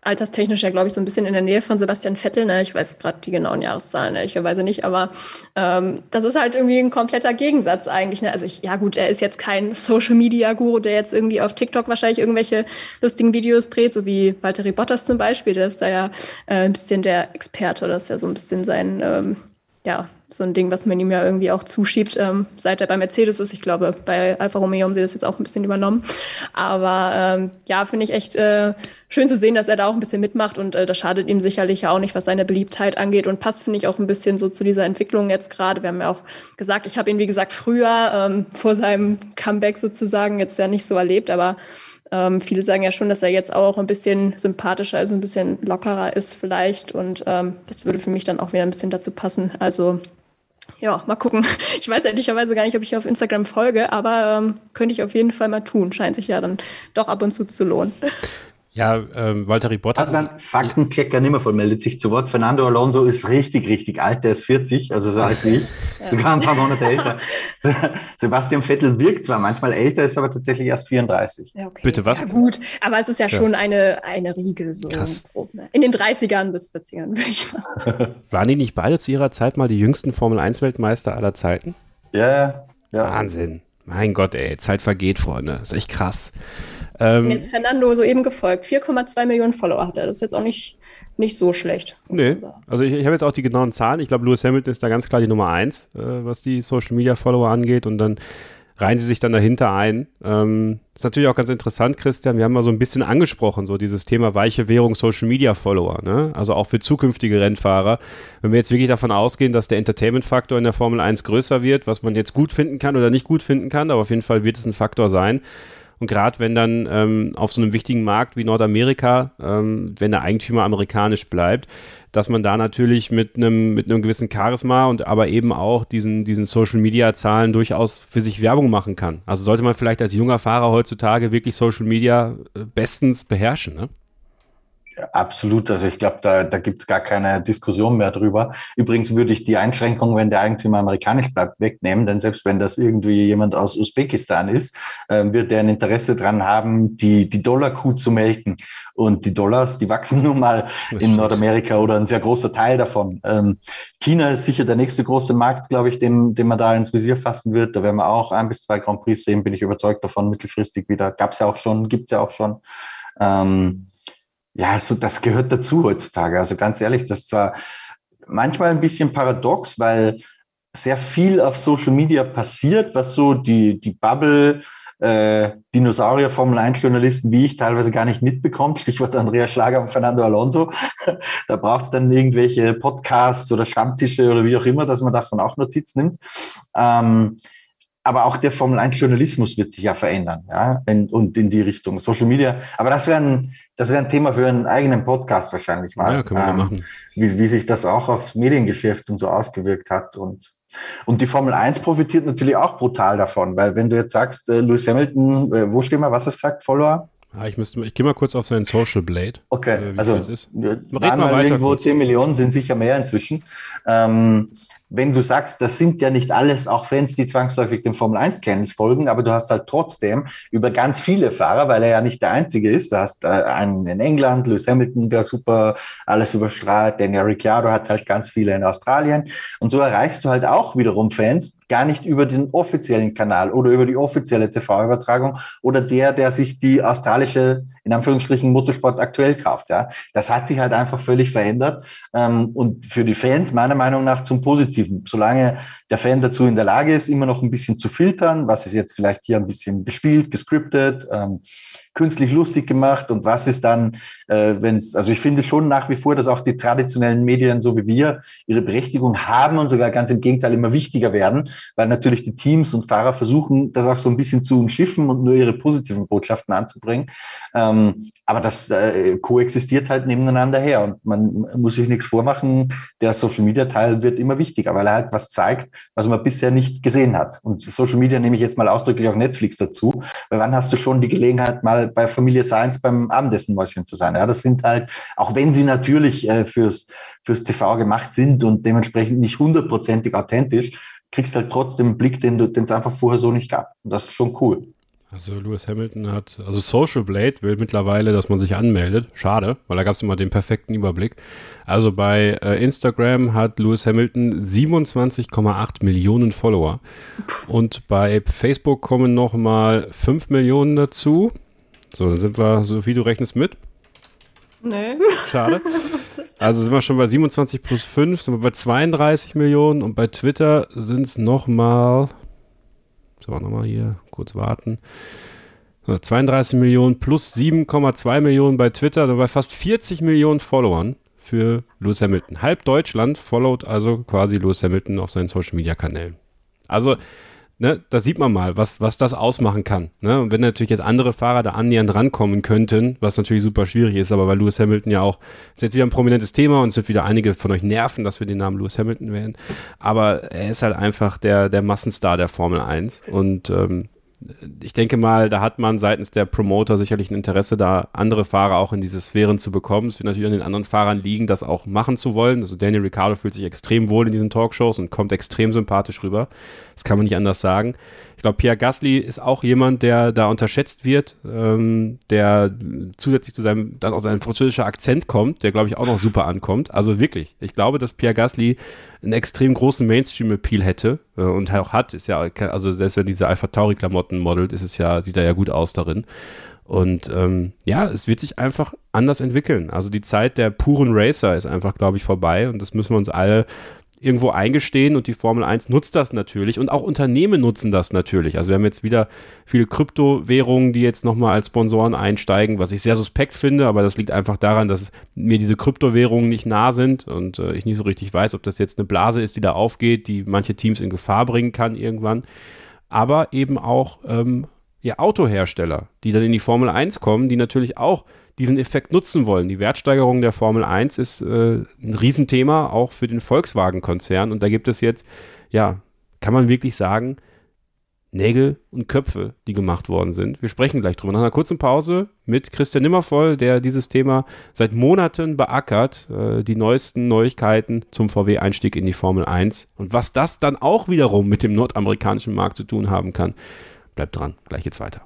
alterstechnisch ja, glaube ich, so ein bisschen in der Nähe von Sebastian Vettel. Ne? Ich weiß gerade die genauen Jahreszahlen, ehrlicherweise nicht, aber ähm, das ist halt irgendwie ein kompletter Gegensatz eigentlich. Ne? Also ich, ja gut, er ist jetzt kein Social-Media-Guru, der jetzt irgendwie auf TikTok wahrscheinlich irgendwelche lustigen Videos dreht, so wie Walter Bottas zum Beispiel. Der ist da ja äh, ein bisschen der Experte, das ist ja so ein bisschen sein, ähm, ja, so ein Ding, was man ihm ja irgendwie auch zuschiebt, ähm, seit er bei Mercedes ist. Ich glaube, bei Alfa Romeo haben sie das jetzt auch ein bisschen übernommen. Aber ähm, ja, finde ich echt äh, schön zu sehen, dass er da auch ein bisschen mitmacht und äh, das schadet ihm sicherlich ja auch nicht, was seine Beliebtheit angeht und passt, finde ich, auch ein bisschen so zu dieser Entwicklung jetzt gerade. Wir haben ja auch gesagt, ich habe ihn, wie gesagt, früher ähm, vor seinem Comeback sozusagen jetzt ja nicht so erlebt, aber ähm, viele sagen ja schon, dass er jetzt auch ein bisschen sympathischer ist, ein bisschen lockerer ist vielleicht. Und ähm, das würde für mich dann auch wieder ein bisschen dazu passen. Also ja, mal gucken. Ich weiß ehrlicherweise gar nicht, ob ich auf Instagram folge, aber ähm, könnte ich auf jeden Fall mal tun. Scheint sich ja dann doch ab und zu zu lohnen. Ja, ähm, Walter Bottas. Also dann Faktenchecker Nimmervoll meldet sich zu Wort. Fernando Alonso ist richtig, richtig alt. Der ist 40, also so alt wie ich. ja. Sogar ein paar Monate älter. Sebastian Vettel wirkt zwar manchmal älter, ist aber tatsächlich erst 34. Ja, okay. Bitte was? Ja, gut, aber es ist ja, ja. schon eine, eine Riege. So Krass. Ne? In den 30ern bis 40ern, würde ich mal sagen. Waren die nicht beide zu ihrer Zeit mal die jüngsten Formel-1-Weltmeister aller Zeiten? Ja, ja. Wahnsinn. Mein Gott, ey, Zeit vergeht, Freunde. Das ist echt krass. Ähm, jetzt Fernando soeben gefolgt. 4,2 Millionen Follower hat er. Das ist jetzt auch nicht, nicht so schlecht. Nee. Also ich, ich habe jetzt auch die genauen Zahlen. Ich glaube, Lewis Hamilton ist da ganz klar die Nummer eins, äh, was die Social Media Follower angeht. Und dann reihen sie sich dann dahinter ein. Ähm, ist natürlich auch ganz interessant, Christian. Wir haben mal so ein bisschen angesprochen, so dieses Thema weiche Währung Social Media Follower. Ne? Also auch für zukünftige Rennfahrer. Wenn wir jetzt wirklich davon ausgehen, dass der Entertainment-Faktor in der Formel 1 größer wird, was man jetzt gut finden kann oder nicht gut finden kann, aber auf jeden Fall wird es ein Faktor sein und gerade wenn dann ähm, auf so einem wichtigen Markt wie Nordamerika, ähm, wenn der Eigentümer amerikanisch bleibt, dass man da natürlich mit einem mit einem gewissen Charisma und aber eben auch diesen diesen Social Media Zahlen durchaus für sich Werbung machen kann. Also sollte man vielleicht als junger Fahrer heutzutage wirklich Social Media äh, bestens beherrschen, ne? Absolut, also ich glaube, da, da gibt es gar keine Diskussion mehr drüber. Übrigens würde ich die Einschränkung, wenn der Eigentümer amerikanisch bleibt, wegnehmen, denn selbst wenn das irgendwie jemand aus Usbekistan ist, äh, wird der ein Interesse dran haben, die, die Dollarkuh zu melken. Und die Dollars, die wachsen nun mal in Nordamerika oder ein sehr großer Teil davon. Ähm, China ist sicher der nächste große Markt, glaube ich, den, den man da ins Visier fassen wird. Da werden wir auch ein bis zwei Grand Prix sehen, bin ich überzeugt davon, mittelfristig wieder. Gab es ja auch schon, gibt es ja auch schon. Ähm, ja, so, das gehört dazu heutzutage. Also ganz ehrlich, das ist zwar manchmal ein bisschen paradox, weil sehr viel auf Social Media passiert, was so die, die Bubble, äh, Dinosaurier Formel 1 Journalisten wie ich teilweise gar nicht mitbekommt. Stichwort Andrea Schlager und Fernando Alonso. da braucht es dann irgendwelche Podcasts oder Stammtische oder wie auch immer, dass man davon auch Notiz nimmt. Ähm, aber auch der Formel 1 Journalismus wird sich ja verändern, ja, in, und in die Richtung Social Media. Aber das wäre ein, das wäre ein Thema für einen eigenen Podcast wahrscheinlich mal. Ja, können wir ähm, machen. Wie, wie sich das auch auf Mediengeschäft und so ausgewirkt hat und und die Formel 1 profitiert natürlich auch brutal davon, weil wenn du jetzt sagst, äh, Lewis Hamilton, äh, wo stehen wir, was hast du gesagt, Follower? Ja, ich müsste, ich gehe mal kurz auf seinen Social Blade. Okay, äh, also ist. Red mal weiter irgendwo kurz. 10 Millionen sind sicher mehr inzwischen. Ähm, wenn du sagst, das sind ja nicht alles auch Fans, die zwangsläufig dem Formel 1 Tennis folgen, aber du hast halt trotzdem über ganz viele Fahrer, weil er ja nicht der einzige ist. Du hast äh, einen in England, Lewis Hamilton, der super alles überstrahlt, Daniel Ricciardo hat halt ganz viele in Australien. Und so erreichst du halt auch wiederum Fans, gar nicht über den offiziellen Kanal oder über die offizielle TV-Übertragung oder der, der sich die australische, in Anführungsstrichen, Motorsport aktuell kauft. Ja. Das hat sich halt einfach völlig verändert ähm, und für die Fans meiner Meinung nach zum Positiven. Solange der Fan dazu in der Lage ist, immer noch ein bisschen zu filtern, was ist jetzt vielleicht hier ein bisschen gespielt, gescriptet, ähm, künstlich lustig gemacht und was ist dann, äh, wenn es, also ich finde schon nach wie vor, dass auch die traditionellen Medien, so wie wir, ihre Berechtigung haben und sogar ganz im Gegenteil immer wichtiger werden, weil natürlich die Teams und Fahrer versuchen, das auch so ein bisschen zu umschiffen und nur ihre positiven Botschaften anzubringen. Ähm, aber das äh, koexistiert halt nebeneinander her und man muss sich nichts vormachen. Der Social Media Teil wird immer wichtiger, weil er halt was zeigt, was man bisher nicht gesehen hat. Und Social Media nehme ich jetzt mal ausdrücklich auch Netflix dazu, weil wann hast du schon die Gelegenheit, mal bei Familie Science beim Abendessenmäuschen zu sein? Ja, das sind halt, auch wenn sie natürlich äh, fürs, fürs TV gemacht sind und dementsprechend nicht hundertprozentig authentisch, kriegst halt trotzdem einen Blick, den es einfach vorher so nicht gab. Und das ist schon cool. Also Lewis Hamilton hat, also Social Blade will mittlerweile, dass man sich anmeldet. Schade, weil da gab es immer den perfekten Überblick. Also bei äh, Instagram hat Lewis Hamilton 27,8 Millionen Follower. Und bei Facebook kommen nochmal 5 Millionen dazu. So, dann sind wir, Sophie, du rechnest mit? Nee. Schade. Also sind wir schon bei 27 plus 5, sind wir bei 32 Millionen und bei Twitter sind es nochmal, so, nochmal hier kurz warten. 32 Millionen plus 7,2 Millionen bei Twitter, also bei fast 40 Millionen Followern für Lewis Hamilton. Halb Deutschland followt also quasi Lewis Hamilton auf seinen Social Media Kanälen. Also ne, da sieht man mal, was, was das ausmachen kann. Ne? Und wenn natürlich jetzt andere Fahrer da annähernd rankommen könnten, was natürlich super schwierig ist, aber weil Lewis Hamilton ja auch, ist jetzt wieder ein prominentes Thema und es wird wieder einige von euch nerven, dass wir den Namen Lewis Hamilton wählen. Aber er ist halt einfach der, der Massenstar der Formel 1 und ähm, ich denke mal, da hat man seitens der Promoter sicherlich ein Interesse, da andere Fahrer auch in diese Sphären zu bekommen. Es wird natürlich an den anderen Fahrern liegen, das auch machen zu wollen. Also Daniel Ricciardo fühlt sich extrem wohl in diesen Talkshows und kommt extrem sympathisch rüber. Das kann man nicht anders sagen. Ich glaube, Pierre Gasly ist auch jemand, der da unterschätzt wird, ähm, der zusätzlich zu seinem, dann auch sein französischer Akzent kommt, der glaube ich auch noch super ankommt. Also wirklich, ich glaube, dass Pierre Gasly einen extrem großen Mainstream-Appeal hätte äh, und auch hat, ist ja, also selbst wenn diese Alpha Tauri-Klamotten modelt, ist es ja, sieht er ja gut aus darin. Und ähm, ja, es wird sich einfach anders entwickeln. Also die Zeit der puren Racer ist einfach, glaube ich, vorbei und das müssen wir uns alle irgendwo eingestehen und die Formel 1 nutzt das natürlich und auch Unternehmen nutzen das natürlich. Also wir haben jetzt wieder viele Kryptowährungen, die jetzt nochmal als Sponsoren einsteigen, was ich sehr suspekt finde, aber das liegt einfach daran, dass mir diese Kryptowährungen nicht nah sind und äh, ich nicht so richtig weiß, ob das jetzt eine Blase ist, die da aufgeht, die manche Teams in Gefahr bringen kann irgendwann. Aber eben auch ähm, ja, Autohersteller, die dann in die Formel 1 kommen, die natürlich auch diesen Effekt nutzen wollen. Die Wertsteigerung der Formel 1 ist äh, ein Riesenthema, auch für den Volkswagen-Konzern. Und da gibt es jetzt, ja, kann man wirklich sagen, Nägel und Köpfe, die gemacht worden sind. Wir sprechen gleich drüber. Nach einer kurzen Pause mit Christian Nimmervoll, der dieses Thema seit Monaten beackert, äh, die neuesten Neuigkeiten zum VW-Einstieg in die Formel 1 und was das dann auch wiederum mit dem nordamerikanischen Markt zu tun haben kann. Bleibt dran, gleich geht's weiter.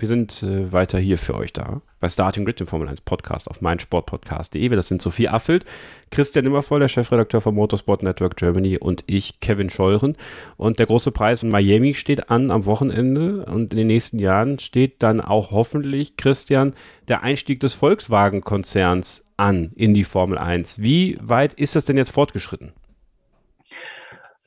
Wir sind äh, weiter hier für euch da bei Starting Grid, dem Formel 1 Podcast auf meinsportpodcast.de. Das sind Sophie Affelt, Christian Immervoll, der Chefredakteur von Motorsport Network Germany und ich, Kevin Scheuren. Und der große Preis in Miami steht an am Wochenende und in den nächsten Jahren steht dann auch hoffentlich, Christian, der Einstieg des Volkswagen-Konzerns an in die Formel 1. Wie weit ist das denn jetzt fortgeschritten?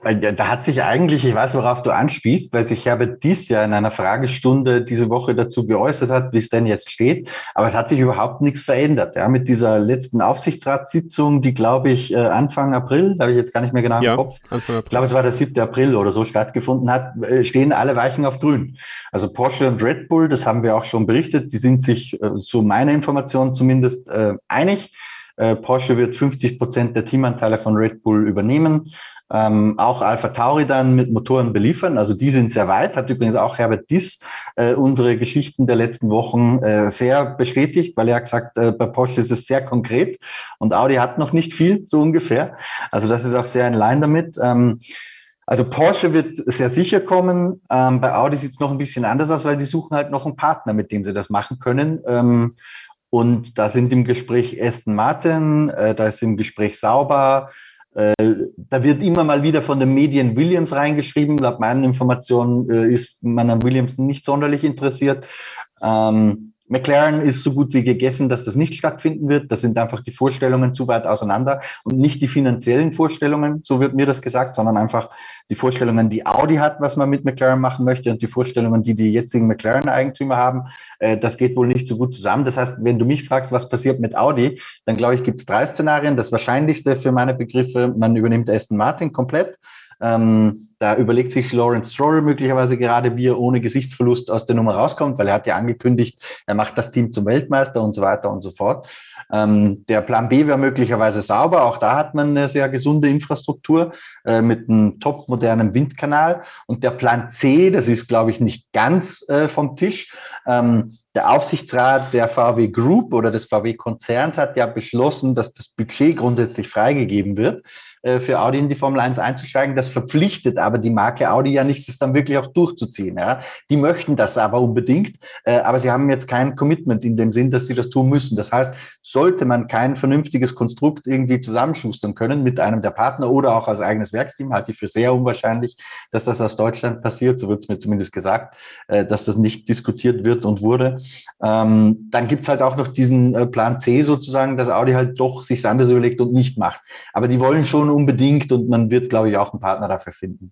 Da hat sich eigentlich, ich weiß, worauf du anspielst, weil sich Herbert Dies ja in einer Fragestunde diese Woche dazu geäußert hat, wie es denn jetzt steht. Aber es hat sich überhaupt nichts verändert. Ja, mit dieser letzten Aufsichtsratssitzung, die glaube ich äh, Anfang April, habe ich jetzt gar nicht mehr genau im ja, Kopf. Ich glaube, es war der 7. April oder so stattgefunden hat, äh, stehen alle Weichen auf grün. Also Porsche und Red Bull, das haben wir auch schon berichtet, die sind sich, äh, so meine Information zumindest, einig. Porsche wird 50 Prozent der Teamanteile von Red Bull übernehmen ähm, auch Alpha Tauri dann mit Motoren beliefern. Also die sind sehr weit, hat übrigens auch Herbert Diss äh, unsere Geschichten der letzten Wochen äh, sehr bestätigt, weil er hat gesagt, äh, bei Porsche ist es sehr konkret und Audi hat noch nicht viel, so ungefähr. Also das ist auch sehr in Line damit. Ähm, also Porsche wird sehr sicher kommen. Ähm, bei Audi sieht es noch ein bisschen anders aus, weil die suchen halt noch einen Partner, mit dem sie das machen können. Ähm, und da sind im Gespräch Aston Martin, äh, da ist im Gespräch Sauber, äh, da wird immer mal wieder von den Medien Williams reingeschrieben. Laut meinen Informationen äh, ist man an Williams nicht sonderlich interessiert. Ähm, McLaren ist so gut wie gegessen, dass das nicht stattfinden wird. Da sind einfach die Vorstellungen zu weit auseinander und nicht die finanziellen Vorstellungen, so wird mir das gesagt, sondern einfach die Vorstellungen, die Audi hat, was man mit McLaren machen möchte und die Vorstellungen, die die jetzigen McLaren-Eigentümer haben. Äh, das geht wohl nicht so gut zusammen. Das heißt, wenn du mich fragst, was passiert mit Audi, dann glaube ich, gibt es drei Szenarien. Das wahrscheinlichste für meine Begriffe, man übernimmt Aston Martin komplett. Ähm, da überlegt sich Lawrence Stroll möglicherweise gerade, wie er ohne Gesichtsverlust aus der Nummer rauskommt, weil er hat ja angekündigt, er macht das Team zum Weltmeister und so weiter und so fort. Ähm, der Plan B wäre möglicherweise sauber. Auch da hat man eine sehr gesunde Infrastruktur äh, mit einem top modernen Windkanal. Und der Plan C, das ist, glaube ich, nicht ganz äh, vom Tisch. Ähm, der Aufsichtsrat der VW Group oder des VW Konzerns hat ja beschlossen, dass das Budget grundsätzlich freigegeben wird. Äh, für Audi in die Formel 1 einzusteigen. Das verpflichtet aber die Marke Audi ja nicht, das dann wirklich auch durchzuziehen. Ja. Die möchten das aber unbedingt, äh, aber sie haben jetzt kein Commitment in dem Sinn, dass sie das tun müssen. Das heißt, sollte man kein vernünftiges Konstrukt irgendwie zusammenschustern können mit einem der Partner oder auch als eigenes Werksteam, halte ich für sehr unwahrscheinlich, dass das aus Deutschland passiert. So wird es mir zumindest gesagt, äh, dass das nicht diskutiert wird und wurde. Ähm, dann gibt's halt auch noch diesen Plan C sozusagen, dass Audi halt doch sich anders überlegt und nicht macht. Aber die wollen schon unbedingt und man wird, glaube ich, auch einen Partner dafür finden.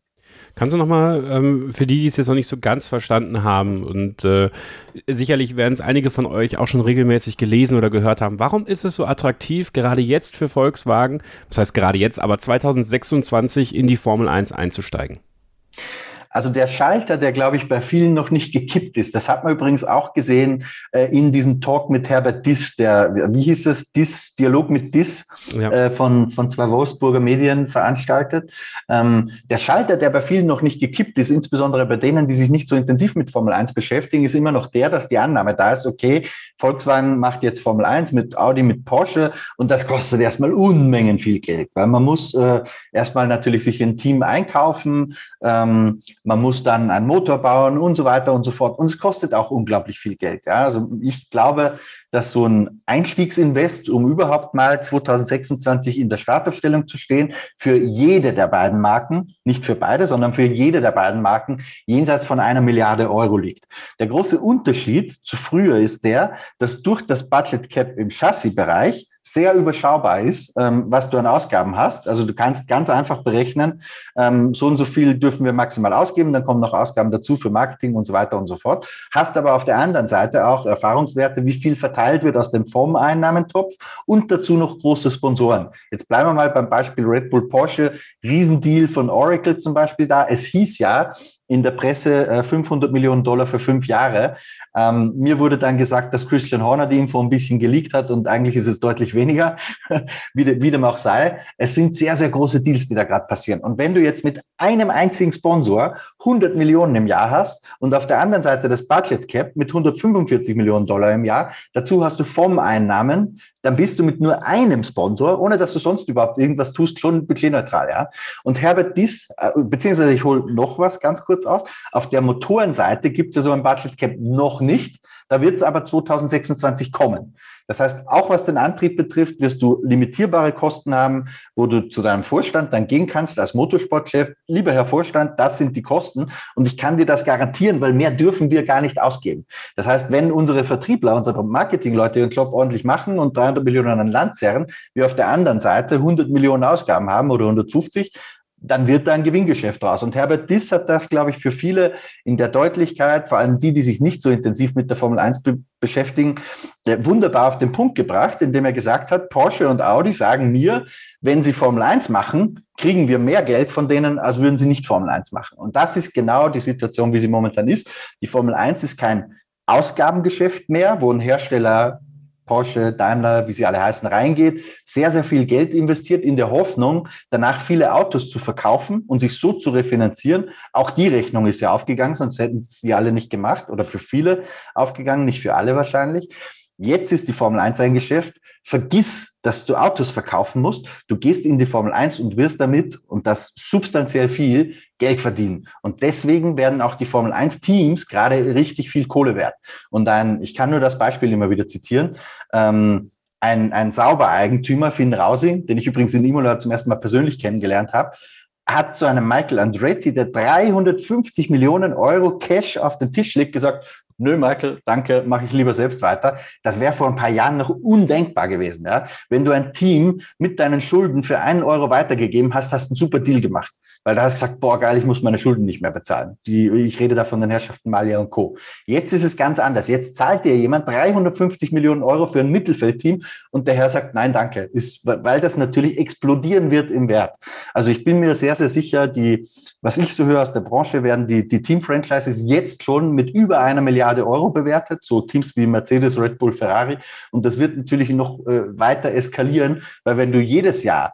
Kannst du nochmal, ähm, für die, die es jetzt noch nicht so ganz verstanden haben und äh, sicherlich werden es einige von euch auch schon regelmäßig gelesen oder gehört haben, warum ist es so attraktiv, gerade jetzt für Volkswagen, das heißt gerade jetzt, aber 2026 in die Formel 1 einzusteigen? Also der Schalter, der, glaube ich, bei vielen noch nicht gekippt ist, das hat man übrigens auch gesehen äh, in diesem Talk mit Herbert Diss, der, wie hieß es, Diss, Dialog mit Diss ja. äh, von, von zwei Wolfsburger Medien veranstaltet. Ähm, der Schalter, der bei vielen noch nicht gekippt ist, insbesondere bei denen, die sich nicht so intensiv mit Formel 1 beschäftigen, ist immer noch der, dass die Annahme da ist, okay, Volkswagen macht jetzt Formel 1 mit Audi, mit Porsche und das kostet erstmal Unmengen viel Geld, weil man muss äh, erstmal natürlich sich ein Team einkaufen, ähm, man muss dann einen Motor bauen und so weiter und so fort. Und es kostet auch unglaublich viel Geld. Ja, also ich glaube, dass so ein Einstiegsinvest, um überhaupt mal 2026 in der Startaufstellung zu stehen, für jede der beiden Marken, nicht für beide, sondern für jede der beiden Marken, jenseits von einer Milliarde Euro liegt. Der große Unterschied zu früher ist der, dass durch das Budget Cap im Chassisbereich sehr überschaubar ist, ähm, was du an Ausgaben hast. Also du kannst ganz einfach berechnen, ähm, so und so viel dürfen wir maximal ausgeben, dann kommen noch Ausgaben dazu für Marketing und so weiter und so fort. Hast aber auf der anderen Seite auch Erfahrungswerte, wie viel verteilt wird aus dem Fondseinnahmentopf und dazu noch große Sponsoren. Jetzt bleiben wir mal beim Beispiel Red Bull Porsche, Riesendeal von Oracle zum Beispiel da. Es hieß ja, in der Presse 500 äh, Millionen Dollar für fünf Jahre. Ähm, mir wurde dann gesagt, dass Christian Horner die Info ein bisschen geleakt hat und eigentlich ist es deutlich weniger, wie, de, wie dem auch sei. Es sind sehr, sehr große Deals, die da gerade passieren. Und wenn du jetzt mit einem einzigen Sponsor 100 Millionen im Jahr hast und auf der anderen Seite das Budget Cap mit 145 Millionen Dollar im Jahr, dazu hast du vom Einnahmen, dann bist du mit nur einem Sponsor, ohne dass du sonst überhaupt irgendwas tust, schon budgetneutral. Ja? Und Herbert Diss, äh, beziehungsweise ich hole noch was ganz kurz aus, auf der Motorenseite gibt es ja so ein Budget Cap noch nicht. Da wird es aber 2026 kommen. Das heißt, auch was den Antrieb betrifft, wirst du limitierbare Kosten haben, wo du zu deinem Vorstand dann gehen kannst als Motorsportchef, lieber Herr Vorstand, das sind die Kosten und ich kann dir das garantieren, weil mehr dürfen wir gar nicht ausgeben. Das heißt, wenn unsere Vertriebler, unsere Marketingleute ihren Job ordentlich machen und 300 Millionen an Land zerren, wir auf der anderen Seite 100 Millionen Ausgaben haben oder 150, dann wird da ein Gewinngeschäft raus. Und Herbert Diss hat das, glaube ich, für viele in der Deutlichkeit, vor allem die, die sich nicht so intensiv mit der Formel 1 be beschäftigen, wunderbar auf den Punkt gebracht, indem er gesagt hat, Porsche und Audi sagen mir, wenn sie Formel 1 machen, kriegen wir mehr Geld von denen, als würden sie nicht Formel 1 machen. Und das ist genau die Situation, wie sie momentan ist. Die Formel 1 ist kein Ausgabengeschäft mehr, wo ein Hersteller Porsche, Daimler, wie sie alle heißen, reingeht, sehr, sehr viel Geld investiert in der Hoffnung, danach viele Autos zu verkaufen und sich so zu refinanzieren. Auch die Rechnung ist ja aufgegangen, sonst hätten sie alle nicht gemacht oder für viele aufgegangen, nicht für alle wahrscheinlich. Jetzt ist die Formel 1 ein Geschäft. Vergiss, dass du Autos verkaufen musst. Du gehst in die Formel 1 und wirst damit, und das substanziell viel, Geld verdienen. Und deswegen werden auch die Formel 1 Teams gerade richtig viel Kohle wert. Und ein, ich kann nur das Beispiel immer wieder zitieren. Ähm, ein, ein Saubereigentümer, Finn Rausing, den ich übrigens in Imola zum ersten Mal persönlich kennengelernt habe, hat zu einem Michael Andretti, der 350 Millionen Euro Cash auf den Tisch legt, gesagt, nö, Michael, danke, mache ich lieber selbst weiter. Das wäre vor ein paar Jahren noch undenkbar gewesen. Ja? Wenn du ein Team mit deinen Schulden für einen Euro weitergegeben hast, hast du einen super Deal gemacht. Weil da hast du gesagt, boah, geil, ich muss meine Schulden nicht mehr bezahlen. Die, ich rede da von den Herrschaften Malia und Co. Jetzt ist es ganz anders. Jetzt zahlt dir jemand 350 Millionen Euro für ein Mittelfeldteam und der Herr sagt, nein, danke. Ist, weil das natürlich explodieren wird im Wert. Also ich bin mir sehr, sehr sicher, die, was ich so höre aus der Branche, werden die, die Team-Franchises jetzt schon mit über einer Milliarde Euro bewertet. So Teams wie Mercedes, Red Bull, Ferrari. Und das wird natürlich noch äh, weiter eskalieren, weil wenn du jedes Jahr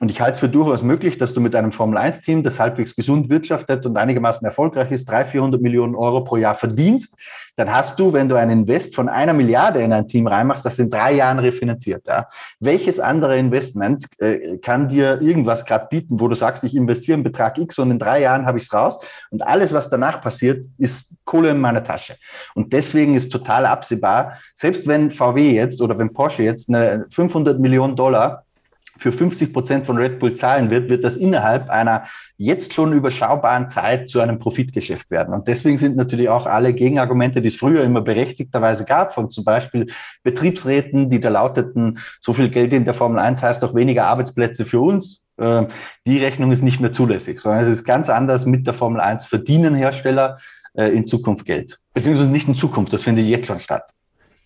und ich halte es für durchaus möglich, dass du mit einem Formel-1-Team, das halbwegs gesund wirtschaftet und einigermaßen erfolgreich ist, 300, 400 Millionen Euro pro Jahr verdienst, dann hast du, wenn du ein Invest von einer Milliarde in ein Team reinmachst, das in drei Jahren refinanziert. Ja. Welches andere Investment äh, kann dir irgendwas gerade bieten, wo du sagst, ich investiere einen Betrag X und in drei Jahren habe ich es raus und alles, was danach passiert, ist Kohle in meiner Tasche. Und deswegen ist total absehbar, selbst wenn VW jetzt oder wenn Porsche jetzt eine 500 Millionen Dollar für 50 Prozent von Red Bull zahlen wird, wird das innerhalb einer jetzt schon überschaubaren Zeit zu einem Profitgeschäft werden. Und deswegen sind natürlich auch alle Gegenargumente, die es früher immer berechtigterweise gab, von zum Beispiel Betriebsräten, die da lauteten, so viel Geld in der Formel 1 heißt doch weniger Arbeitsplätze für uns. Ähm, die Rechnung ist nicht mehr zulässig, sondern es ist ganz anders. Mit der Formel 1 verdienen Hersteller äh, in Zukunft Geld. Beziehungsweise nicht in Zukunft, das findet jetzt schon statt.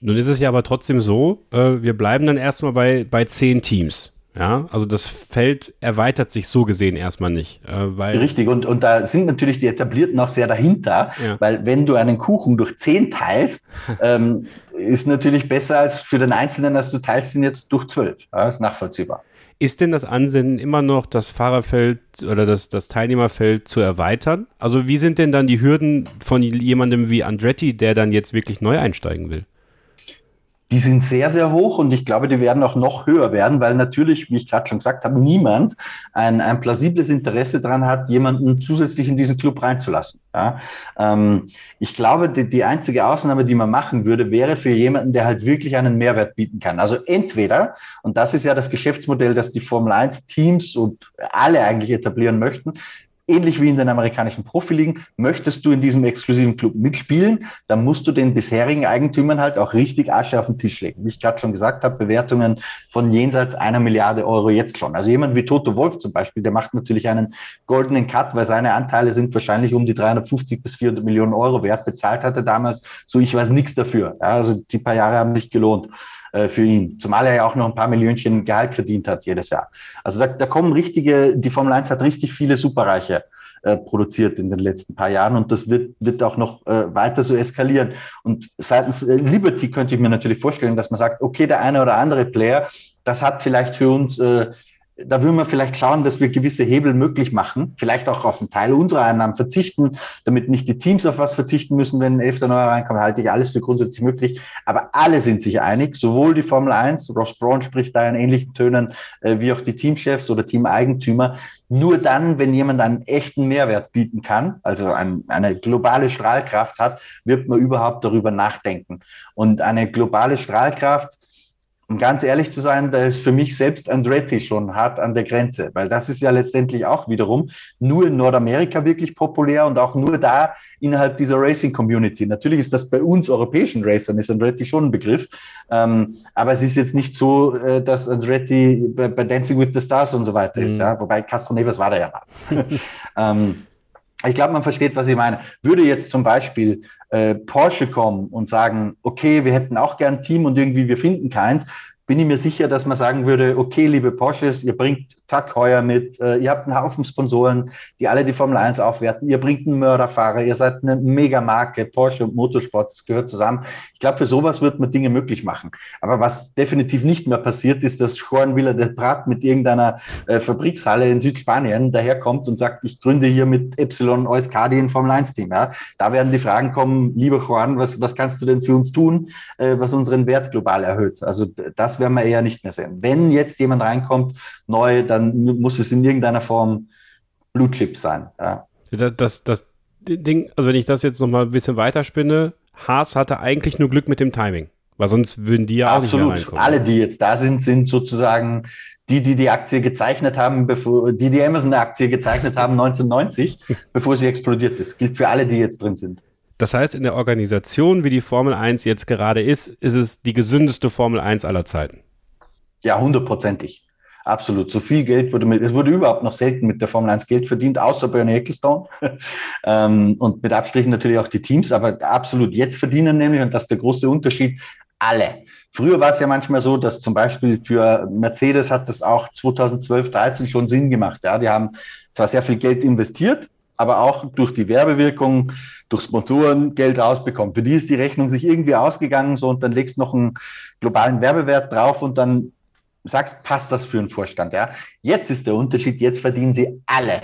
Nun ist es ja aber trotzdem so, äh, wir bleiben dann erstmal bei, bei zehn Teams. Ja, also das Feld erweitert sich so gesehen erstmal nicht. Äh, weil Richtig, und, und da sind natürlich die Etablierten auch sehr dahinter, ja. weil wenn du einen Kuchen durch zehn teilst, ähm, ist natürlich besser als für den Einzelnen, als du teilst ihn jetzt durch zwölf. Ja, ist nachvollziehbar. Ist denn das Ansinnen immer noch, das Fahrerfeld oder das, das Teilnehmerfeld zu erweitern? Also wie sind denn dann die Hürden von jemandem wie Andretti, der dann jetzt wirklich neu einsteigen will? Die sind sehr, sehr hoch und ich glaube, die werden auch noch höher werden, weil natürlich, wie ich gerade schon gesagt habe, niemand ein, ein plausibles Interesse daran hat, jemanden zusätzlich in diesen Club reinzulassen. Ja? Ähm, ich glaube, die, die einzige Ausnahme, die man machen würde, wäre für jemanden, der halt wirklich einen Mehrwert bieten kann. Also entweder, und das ist ja das Geschäftsmodell, das die Formel 1 Teams und alle eigentlich etablieren möchten, ähnlich wie in den amerikanischen Profiligen, möchtest du in diesem exklusiven Club mitspielen, dann musst du den bisherigen Eigentümern halt auch richtig Asche auf den Tisch legen. Wie ich gerade schon gesagt habe, Bewertungen von jenseits einer Milliarde Euro jetzt schon. Also jemand wie Toto Wolf zum Beispiel, der macht natürlich einen goldenen Cut, weil seine Anteile sind wahrscheinlich um die 350 bis 400 Millionen Euro wert. Bezahlt hat er damals, so ich weiß nichts dafür. Also die paar Jahre haben nicht gelohnt äh, für ihn. Zumal er ja auch noch ein paar Millionchen Gehalt verdient hat jedes Jahr. Also da, da kommen richtige, die Formel 1 hat richtig viele Superreiche äh, produziert in den letzten paar Jahren und das wird, wird auch noch äh, weiter so eskalieren. Und seitens äh, Liberty könnte ich mir natürlich vorstellen, dass man sagt, okay, der eine oder andere Player, das hat vielleicht für uns äh, da würden wir vielleicht schauen, dass wir gewisse Hebel möglich machen, vielleicht auch auf einen Teil unserer Einnahmen verzichten, damit nicht die Teams auf was verzichten müssen, wenn ein elfter neuer reinkommt, halte ich alles für grundsätzlich möglich. Aber alle sind sich einig, sowohl die Formel 1, Ross Braun spricht da in ähnlichen Tönen, äh, wie auch die Teamchefs oder Teameigentümer. Nur dann, wenn jemand einen echten Mehrwert bieten kann, also ein, eine globale Strahlkraft hat, wird man überhaupt darüber nachdenken. Und eine globale Strahlkraft, um ganz ehrlich zu sein, da ist für mich selbst Andretti schon hart an der Grenze, weil das ist ja letztendlich auch wiederum nur in Nordamerika wirklich populär und auch nur da innerhalb dieser Racing Community. Natürlich ist das bei uns europäischen Racern, ist Andretti schon ein Begriff, ähm, aber es ist jetzt nicht so, äh, dass Andretti bei, bei, Dancing with the Stars und so weiter mhm. ist, ja? wobei Castro Neves war da ja. ähm, ich glaube, man versteht, was ich meine. Würde jetzt zum Beispiel äh, Porsche kommen und sagen, okay, wir hätten auch gern ein Team und irgendwie wir finden keins, bin ich mir sicher, dass man sagen würde, okay, liebe Porsches, ihr bringt Tag heuer mit, äh, ihr habt einen Haufen Sponsoren, die alle die Formel 1 aufwerten, ihr bringt einen Mörderfahrer, ihr seid eine Megamarke, Porsche und Motorsport, das gehört zusammen. Ich glaube, für sowas wird man Dinge möglich machen. Aber was definitiv nicht mehr passiert, ist, dass Juan Villa del Prat mit irgendeiner äh, Fabrikshalle in Südspanien daherkommt und sagt, ich gründe hier mit Epsilon Euskadi ein Formel 1 Team. Ja? Da werden die Fragen kommen, lieber Juan, was, was kannst du denn für uns tun, äh, was unseren Wert global erhöht? Also das werden wir eher nicht mehr sehen. Wenn jetzt jemand reinkommt, neu, dann muss es in irgendeiner Form Blue Chip sein. Ja. Das, das, das Ding, also wenn ich das jetzt nochmal ein bisschen weiterspinne, Haas hatte eigentlich nur Glück mit dem Timing. Weil sonst würden die ja Absolut. auch nicht reinkommen. Alle, die jetzt da sind, sind sozusagen die, die die Aktie gezeichnet haben, bevor die die Amazon-Aktie gezeichnet haben 1990, bevor sie explodiert ist. Gilt für alle, die jetzt drin sind. Das heißt, in der Organisation, wie die Formel 1 jetzt gerade ist, ist es die gesündeste Formel 1 aller Zeiten. Ja, hundertprozentig. Absolut. So viel Geld wurde mit, es wurde überhaupt noch selten mit der Formel 1 Geld verdient, außer Bernie Ecclestone. ähm, und mit Abstrichen natürlich auch die Teams, aber absolut jetzt verdienen nämlich, und das ist der große Unterschied, alle. Früher war es ja manchmal so, dass zum Beispiel für Mercedes hat das auch 2012, 13 schon Sinn gemacht. Ja, die haben zwar sehr viel Geld investiert, aber auch durch die Werbewirkung, durch Sponsoren Geld rausbekommen. Für die ist die Rechnung sich irgendwie ausgegangen, so und dann legst noch einen globalen Werbewert drauf und dann sagst, passt das für einen Vorstand, ja? Jetzt ist der Unterschied, jetzt verdienen sie alle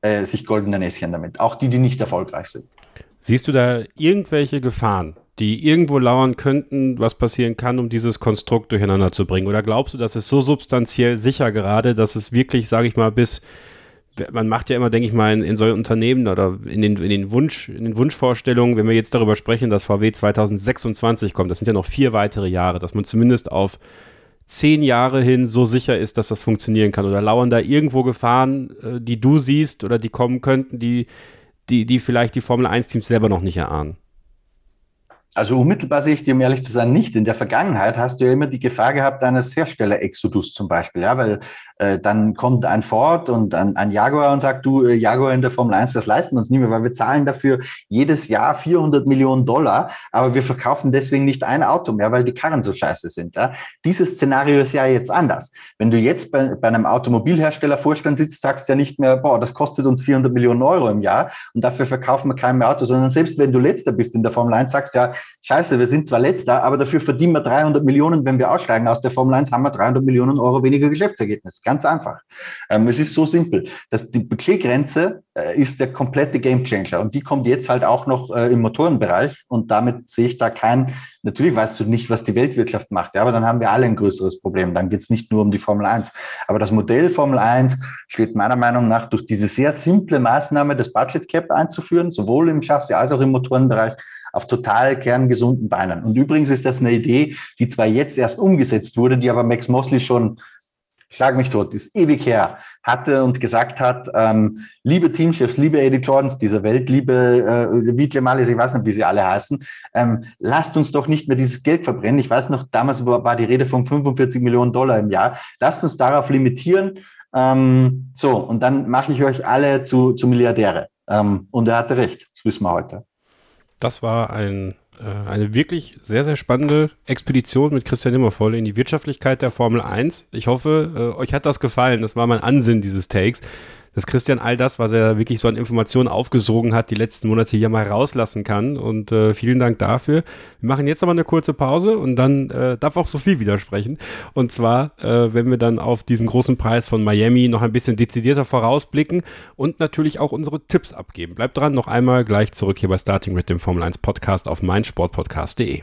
äh, sich goldene Näschen damit, auch die, die nicht erfolgreich sind. Siehst du da irgendwelche Gefahren, die irgendwo lauern könnten, was passieren kann, um dieses Konstrukt durcheinander zu bringen? Oder glaubst du, das ist so substanziell sicher gerade, dass es wirklich, sage ich mal, bis man macht ja immer, denke ich mal, in, in solchen Unternehmen oder in den, in den Wunsch, in den Wunschvorstellungen, wenn wir jetzt darüber sprechen, dass VW 2026 kommt, das sind ja noch vier weitere Jahre, dass man zumindest auf zehn Jahre hin so sicher ist, dass das funktionieren kann? Oder lauern da irgendwo Gefahren, äh, die du siehst oder die kommen könnten, die, die, die vielleicht die Formel 1-Teams selber noch nicht erahnen? Also unmittelbar sehe ich dir, um ehrlich zu sein, nicht. In der Vergangenheit hast du ja immer die Gefahr gehabt eines Hersteller-Exodus zum Beispiel, ja, weil äh, dann kommt ein Ford und ein, ein Jaguar und sagt, du, äh, Jaguar in der Formel 1, das leisten wir uns nicht mehr, weil wir zahlen dafür jedes Jahr 400 Millionen Dollar, aber wir verkaufen deswegen nicht ein Auto mehr, weil die Karren so scheiße sind. Ja. Dieses Szenario ist ja jetzt anders. Wenn du jetzt bei, bei einem Automobilhersteller Vorstand sitzt, sagst du ja nicht mehr, boah, das kostet uns 400 Millionen Euro im Jahr und dafür verkaufen wir kein mehr Auto, sondern selbst wenn du letzter bist in der Formel 1, sagst ja, scheiße, wir sind zwar letzter, aber dafür verdienen wir 300 Millionen, wenn wir aussteigen aus der Formel 1, haben wir 300 Millionen Euro weniger Geschäftsergebnis. Ganz einfach. Ähm, es ist so simpel. dass die Budgetgrenze äh, ist der komplette Gamechanger und die kommt jetzt halt auch noch äh, im Motorenbereich und damit sehe ich da kein, natürlich weißt du nicht, was die Weltwirtschaft macht, ja, aber dann haben wir alle ein größeres Problem. Dann geht es nicht nur um die Formel 1. Aber das Modell Formel 1 steht meiner Meinung nach durch diese sehr simple Maßnahme, das Budget Cap einzuführen, sowohl im Chassis als auch im Motorenbereich, auf total kerngesunden Beinen. Und übrigens ist das eine Idee, die zwar jetzt erst umgesetzt wurde, die aber Max Mosley schon schlag mich tot, ist ewig her, hatte und gesagt hat, ähm, liebe Teamchefs, liebe Eddie Jordans dieser Welt, liebe äh, Vitle Malis, ich weiß nicht, wie sie alle heißen, ähm, lasst uns doch nicht mehr dieses Geld verbrennen. Ich weiß noch, damals war, war die Rede von 45 Millionen Dollar im Jahr. Lasst uns darauf limitieren. Ähm, so, und dann mache ich euch alle zu, zu Milliardäre. Ähm, und er hatte recht, das wissen wir heute. Das war ein äh, eine wirklich sehr, sehr spannende Expedition mit Christian Immervoll in die Wirtschaftlichkeit der Formel 1. Ich hoffe, äh, euch hat das gefallen. Das war mein Ansinn dieses Takes dass Christian all das, was er wirklich so an Informationen aufgesogen hat, die letzten Monate hier mal rauslassen kann. Und äh, vielen Dank dafür. Wir machen jetzt aber eine kurze Pause und dann äh, darf auch Sophie widersprechen. Und zwar, äh, wenn wir dann auf diesen großen Preis von Miami noch ein bisschen dezidierter vorausblicken und natürlich auch unsere Tipps abgeben. Bleibt dran, noch einmal gleich zurück hier bei Starting with dem Formel 1 Podcast auf meinsportpodcast.de.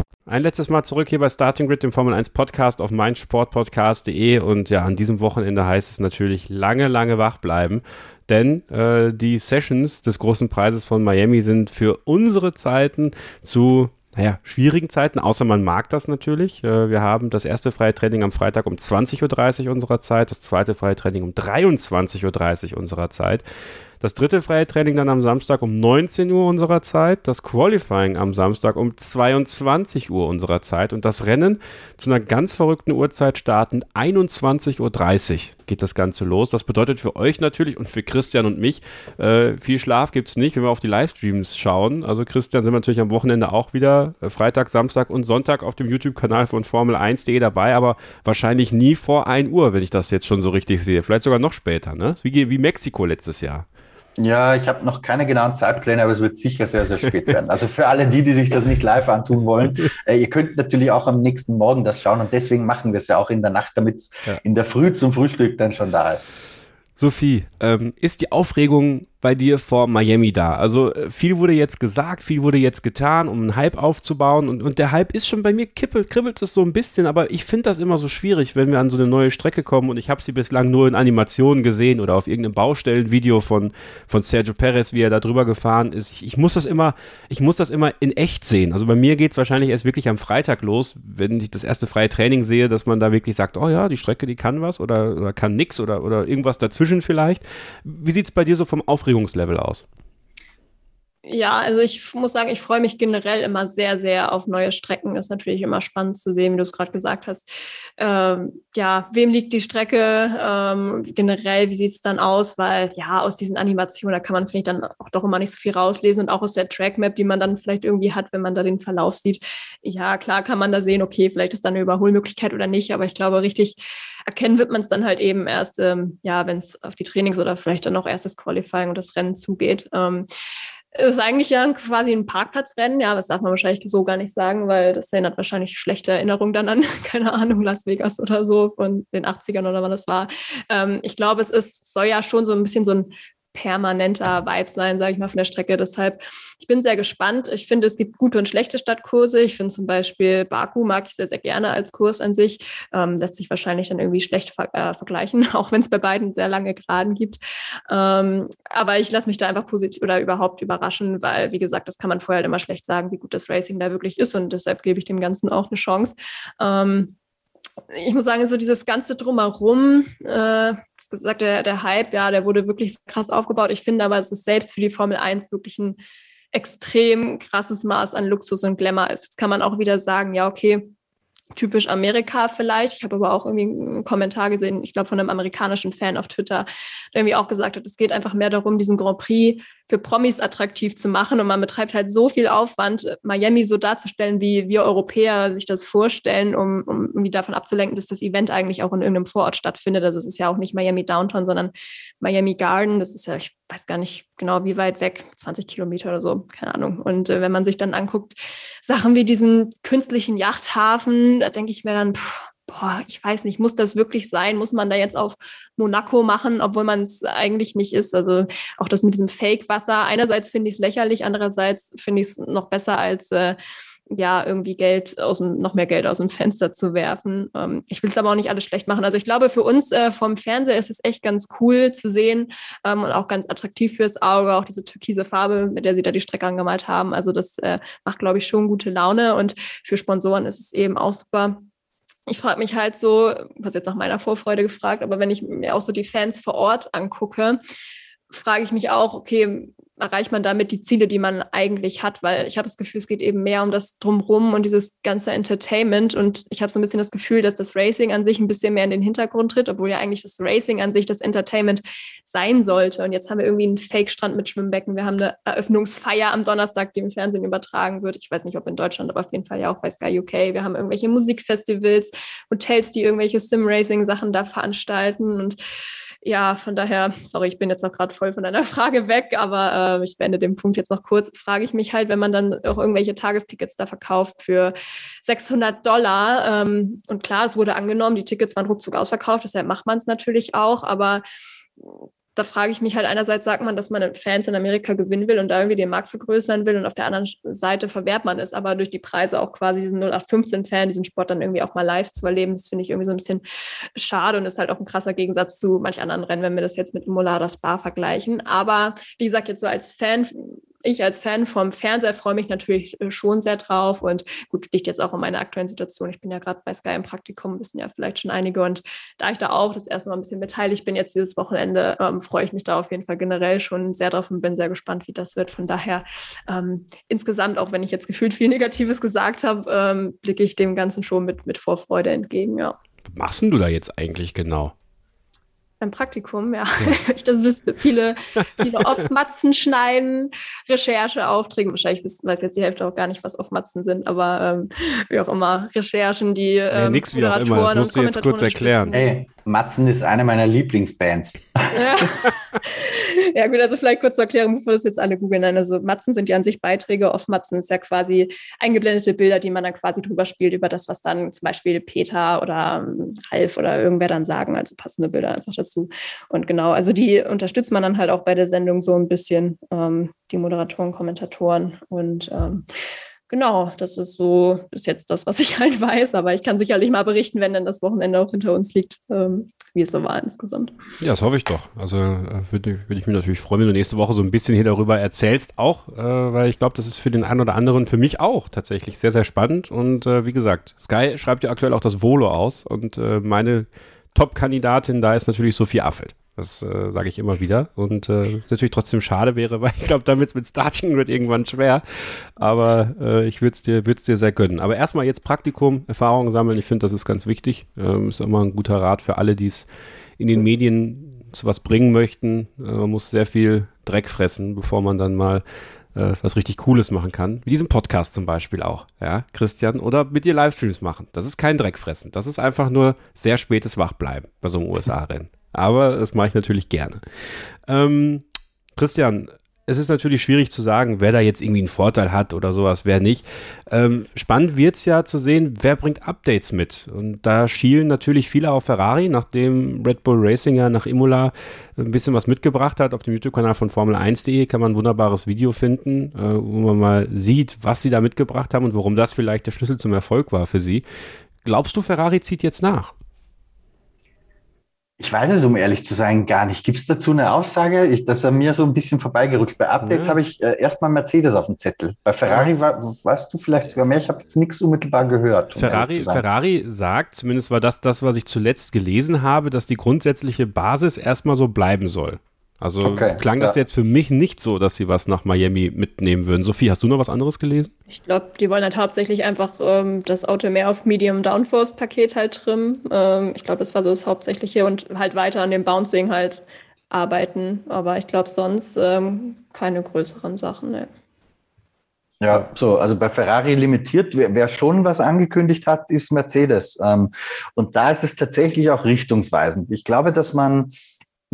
Ein letztes Mal zurück hier bei Starting Grid, dem Formel 1 Podcast auf meinsportpodcast.de und ja, an diesem Wochenende heißt es natürlich lange, lange wach bleiben, denn äh, die Sessions des großen Preises von Miami sind für unsere Zeiten zu naja, schwierigen Zeiten, außer man mag das natürlich. Äh, wir haben das erste freie Training am Freitag um 20.30 Uhr unserer Zeit, das zweite freie Training um 23.30 Uhr unserer Zeit. Das dritte freie Training dann am Samstag um 19 Uhr unserer Zeit, das Qualifying am Samstag um 22 Uhr unserer Zeit und das Rennen zu einer ganz verrückten Uhrzeit starten, 21.30 Uhr geht das Ganze los. Das bedeutet für euch natürlich und für Christian und mich, äh, viel Schlaf gibt es nicht, wenn wir auf die Livestreams schauen. Also Christian sind wir natürlich am Wochenende auch wieder, äh, Freitag, Samstag und Sonntag auf dem YouTube-Kanal von Formel1.de dabei, aber wahrscheinlich nie vor 1 Uhr, wenn ich das jetzt schon so richtig sehe. Vielleicht sogar noch später, ne? Wie, wie Mexiko letztes Jahr. Ja, ich habe noch keine genauen Zeitpläne, aber es wird sicher sehr, sehr spät werden. Also für alle die, die sich das nicht live antun wollen, äh, ihr könnt natürlich auch am nächsten Morgen das schauen und deswegen machen wir es ja auch in der Nacht, damit es ja. in der Früh zum Frühstück dann schon da ist. Sophie, ähm, ist die Aufregung bei dir vor Miami da? Also äh, viel wurde jetzt gesagt, viel wurde jetzt getan, um einen Hype aufzubauen und, und der Hype ist schon bei mir kippelt, kribbelt es so ein bisschen, aber ich finde das immer so schwierig, wenn wir an so eine neue Strecke kommen und ich habe sie bislang nur in Animationen gesehen oder auf irgendeinem Baustellenvideo von, von Sergio Perez, wie er da drüber gefahren ist. Ich, ich muss das immer, ich muss das immer in echt sehen. Also bei mir geht es wahrscheinlich erst wirklich am Freitag los, wenn ich das erste freie Training sehe, dass man da wirklich sagt, oh ja, die Strecke, die kann was oder, oder kann nix oder, oder irgendwas dazwischen vielleicht. Wie sieht es bei dir so vom Aufregung Aufregungslevel aus? Ja, also ich muss sagen, ich freue mich generell immer sehr, sehr auf neue Strecken. Das ist natürlich immer spannend zu sehen, wie du es gerade gesagt hast. Ähm, ja, wem liegt die Strecke? Ähm, generell, wie sieht es dann aus? Weil ja, aus diesen Animationen, da kann man, finde ich, dann auch doch immer nicht so viel rauslesen und auch aus der Trackmap, die man dann vielleicht irgendwie hat, wenn man da den Verlauf sieht. Ja, klar kann man da sehen, okay, vielleicht ist da eine Überholmöglichkeit oder nicht, aber ich glaube, richtig erkennen wird man es dann halt eben erst, ähm, ja, wenn es auf die Trainings oder vielleicht dann auch erst das Qualifying und das Rennen zugeht. Ist eigentlich ja quasi ein Parkplatzrennen, ja, das darf man wahrscheinlich so gar nicht sagen, weil das erinnert wahrscheinlich schlechte Erinnerungen dann an, keine Ahnung, Las Vegas oder so von den 80ern oder wann das war. Ähm, ich glaube, es ist, soll ja schon so ein bisschen so ein permanenter Vibe sein, sage ich mal, von der Strecke. Deshalb, ich bin sehr gespannt. Ich finde, es gibt gute und schlechte Stadtkurse. Ich finde zum Beispiel Baku mag ich sehr, sehr gerne als Kurs an sich. Ähm, lässt sich wahrscheinlich dann irgendwie schlecht ver äh, vergleichen, auch wenn es bei beiden sehr lange Geraden gibt. Ähm, aber ich lasse mich da einfach positiv oder überhaupt überraschen, weil, wie gesagt, das kann man vorher halt immer schlecht sagen, wie gut das Racing da wirklich ist. Und deshalb gebe ich dem Ganzen auch eine Chance. Ähm, ich muss sagen, so dieses ganze Drumherum, äh, gesagt, der, der Hype, ja, der wurde wirklich krass aufgebaut. Ich finde aber, es ist selbst für die Formel 1 wirklich ein extrem krasses Maß an Luxus und Glamour ist. Jetzt kann man auch wieder sagen, ja, okay, typisch Amerika vielleicht. Ich habe aber auch irgendwie einen Kommentar gesehen, ich glaube von einem amerikanischen Fan auf Twitter, der irgendwie auch gesagt hat, es geht einfach mehr darum, diesen Grand Prix für Promis attraktiv zu machen und man betreibt halt so viel Aufwand, Miami so darzustellen, wie wir Europäer sich das vorstellen, um, um irgendwie davon abzulenken, dass das Event eigentlich auch in irgendeinem Vorort stattfindet. Also es ist ja auch nicht Miami Downtown, sondern Miami Garden. Das ist ja, ich weiß gar nicht genau, wie weit weg, 20 Kilometer oder so, keine Ahnung. Und äh, wenn man sich dann anguckt, Sachen wie diesen künstlichen Yachthafen, da denke ich mir dann, pff, boah, ich weiß nicht, muss das wirklich sein? Muss man da jetzt auf Monaco machen, obwohl man es eigentlich nicht ist? Also auch das mit diesem Fake-Wasser. Einerseits finde ich es lächerlich, andererseits finde ich es noch besser als äh, ja, irgendwie Geld aus dem, noch mehr Geld aus dem Fenster zu werfen. Ähm, ich will es aber auch nicht alles schlecht machen. Also ich glaube, für uns äh, vom Fernseher ist es echt ganz cool zu sehen ähm, und auch ganz attraktiv fürs Auge, auch diese türkise Farbe, mit der sie da die Strecke angemalt haben. Also das äh, macht, glaube ich, schon gute Laune und für Sponsoren ist es eben auch super. Ich frage mich halt so, was jetzt nach meiner Vorfreude gefragt, aber wenn ich mir auch so die Fans vor Ort angucke, frage ich mich auch, okay, erreicht man damit die Ziele, die man eigentlich hat, weil ich habe das Gefühl, es geht eben mehr um das Drumrum und dieses ganze Entertainment und ich habe so ein bisschen das Gefühl, dass das Racing an sich ein bisschen mehr in den Hintergrund tritt, obwohl ja eigentlich das Racing an sich das Entertainment sein sollte. Und jetzt haben wir irgendwie einen Fake-Strand mit Schwimmbecken. Wir haben eine Eröffnungsfeier am Donnerstag, die im Fernsehen übertragen wird. Ich weiß nicht, ob in Deutschland, aber auf jeden Fall ja auch bei Sky UK. Wir haben irgendwelche Musikfestivals, Hotels, die irgendwelche Sim-Racing-Sachen da veranstalten und ja, von daher, sorry, ich bin jetzt noch gerade voll von deiner Frage weg, aber äh, ich beende den Punkt jetzt noch kurz. Frage ich mich halt, wenn man dann auch irgendwelche Tagestickets da verkauft für 600 Dollar ähm, und klar, es wurde angenommen, die Tickets waren ruckzuck ausverkauft, deshalb macht man es natürlich auch, aber da frage ich mich halt einerseits sagt man, dass man Fans in Amerika gewinnen will und da irgendwie den Markt vergrößern will und auf der anderen Seite verwehrt man es aber durch die Preise auch quasi diesen 0815-Fan, diesen Sport dann irgendwie auch mal live zu erleben. Das finde ich irgendwie so ein bisschen schade und ist halt auch ein krasser Gegensatz zu manch anderen Rennen, wenn wir das jetzt mit Imola oder Spa vergleichen. Aber wie gesagt, jetzt so als Fan ich als Fan vom Fernseher freue mich natürlich äh, schon sehr drauf und gut, liegt jetzt auch in meiner aktuellen Situation. Ich bin ja gerade bei Sky im Praktikum, wissen ja vielleicht schon einige und da ich da auch das erste Mal ein bisschen beteiligt bin jetzt dieses Wochenende, ähm, freue ich mich da auf jeden Fall generell schon sehr drauf und bin sehr gespannt, wie das wird. Von daher ähm, insgesamt, auch wenn ich jetzt gefühlt viel Negatives gesagt habe, ähm, blicke ich dem Ganzen schon mit, mit Vorfreude entgegen, ja. Was machst du da jetzt eigentlich genau? Beim Praktikum, ja. ja. ich das wüsste. Viele, viele Off-Matzen schneiden, Recherche, Aufträge. Wahrscheinlich weiß jetzt die Hälfte auch gar nicht, was Off-Matzen sind, aber ähm, wie auch immer, Recherchen, die ähm, ja, nix wie auch immer. Das musst du jetzt kurz erklären. Hey, Matzen ist eine meiner Lieblingsbands. Ja. gut, also vielleicht kurz zur Erklärung, bevor das jetzt alle googeln. Also Matzen sind ja an sich Beiträge. Off-Matzen ist ja quasi eingeblendete Bilder, die man dann quasi drüber spielt über das, was dann zum Beispiel Peter oder ähm, Ralf oder irgendwer dann sagen. Also passende Bilder einfach dazu. Und genau, also die unterstützt man dann halt auch bei der Sendung so ein bisschen, ähm, die Moderatoren, Kommentatoren und ähm, genau, das ist so bis jetzt das, was ich halt weiß. Aber ich kann sicherlich mal berichten, wenn dann das Wochenende auch hinter uns liegt, ähm, wie es so war insgesamt. Ja, das hoffe ich doch. Also äh, würde würd ich mich natürlich freuen, wenn du nächste Woche so ein bisschen hier darüber erzählst, auch, äh, weil ich glaube, das ist für den einen oder anderen, für mich auch tatsächlich sehr, sehr spannend. Und äh, wie gesagt, Sky schreibt ja aktuell auch das Volo aus und äh, meine Top-Kandidatin da ist natürlich Sophie Affelt. Das äh, sage ich immer wieder. Und äh, natürlich trotzdem schade wäre, weil ich glaube, damit mit Starting wird irgendwann schwer. Aber äh, ich würde es dir, würd's dir sehr gönnen. Aber erstmal jetzt Praktikum, Erfahrungen sammeln. Ich finde, das ist ganz wichtig. Ähm, ist immer ein guter Rat für alle, die es in den Medien zu was bringen möchten. Äh, man muss sehr viel Dreck fressen, bevor man dann mal äh, was richtig Cooles machen kann. Wie diesen Podcast zum Beispiel auch, ja, Christian. Oder mit dir Livestreams machen. Das ist kein Dreck fressen. Das ist einfach nur sehr spätes Wachbleiben bei so einem USA-Rennen. Aber das mache ich natürlich gerne. Ähm, Christian, es ist natürlich schwierig zu sagen, wer da jetzt irgendwie einen Vorteil hat oder sowas, wer nicht. Ähm, spannend wird es ja zu sehen, wer bringt Updates mit. Und da schielen natürlich viele auf Ferrari, nachdem Red Bull Racing ja nach Imola ein bisschen was mitgebracht hat. Auf dem YouTube-Kanal von Formel1.de kann man ein wunderbares Video finden, äh, wo man mal sieht, was sie da mitgebracht haben und warum das vielleicht der Schlüssel zum Erfolg war für sie. Glaubst du, Ferrari zieht jetzt nach? Ich weiß es, um ehrlich zu sein, gar nicht. Gibt es dazu eine Aussage? Ich, das ist mir so ein bisschen vorbeigerutscht. Bei Updates ja. habe ich äh, erstmal Mercedes auf dem Zettel. Bei Ferrari war, weißt du vielleicht sogar mehr. Ich habe jetzt nichts unmittelbar gehört. Um Ferrari, Ferrari sagt, zumindest war das das, was ich zuletzt gelesen habe, dass die grundsätzliche Basis erstmal so bleiben soll. Also okay, klang das jetzt für mich nicht so, dass sie was nach Miami mitnehmen würden. Sophie, hast du noch was anderes gelesen? Ich glaube, die wollen halt hauptsächlich einfach ähm, das Auto mehr auf Medium Downforce Paket halt trimmen. Ähm, ich glaube, das war so das Hauptsächliche und halt weiter an dem Bouncing halt arbeiten. Aber ich glaube sonst ähm, keine größeren Sachen. Ne. Ja, so, also bei Ferrari limitiert, wer, wer, schon was angekündigt hat, ist Mercedes. Ähm, und da ist es tatsächlich auch richtungsweisend. Ich glaube, dass man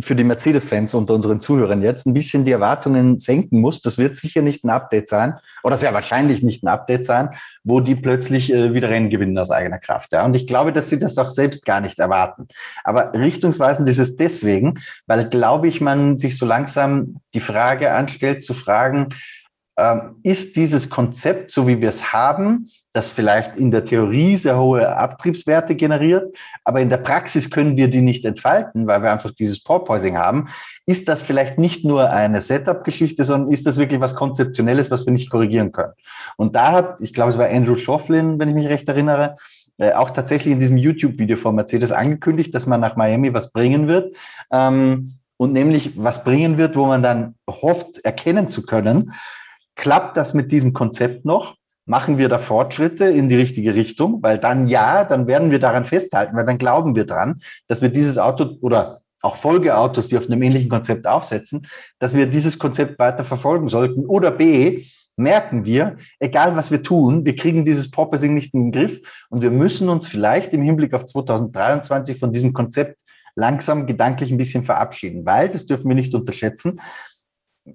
für die Mercedes-Fans unter unseren Zuhörern jetzt ein bisschen die Erwartungen senken muss. Das wird sicher nicht ein Update sein oder sehr wahrscheinlich nicht ein Update sein, wo die plötzlich äh, wieder Rennen gewinnen aus eigener Kraft. Ja. Und ich glaube, dass sie das auch selbst gar nicht erwarten. Aber richtungsweisend ist es deswegen, weil, glaube ich, man sich so langsam die Frage anstellt, zu fragen, ist dieses Konzept, so wie wir es haben, das vielleicht in der Theorie sehr hohe Abtriebswerte generiert, aber in der Praxis können wir die nicht entfalten, weil wir einfach dieses Porpoising haben. Ist das vielleicht nicht nur eine Setup-Geschichte, sondern ist das wirklich was Konzeptionelles, was wir nicht korrigieren können? Und da hat, ich glaube, es war Andrew Schofflin, wenn ich mich recht erinnere, äh, auch tatsächlich in diesem YouTube-Video von Mercedes angekündigt, dass man nach Miami was bringen wird. Ähm, und nämlich was bringen wird, wo man dann hofft, erkennen zu können, Klappt das mit diesem Konzept noch? Machen wir da Fortschritte in die richtige Richtung? Weil dann ja, dann werden wir daran festhalten, weil dann glauben wir dran, dass wir dieses Auto oder auch Folgeautos, die auf einem ähnlichen Konzept aufsetzen, dass wir dieses Konzept weiter verfolgen sollten. Oder B, merken wir, egal was wir tun, wir kriegen dieses Porpoising nicht in den Griff und wir müssen uns vielleicht im Hinblick auf 2023 von diesem Konzept langsam gedanklich ein bisschen verabschieden, weil, das dürfen wir nicht unterschätzen,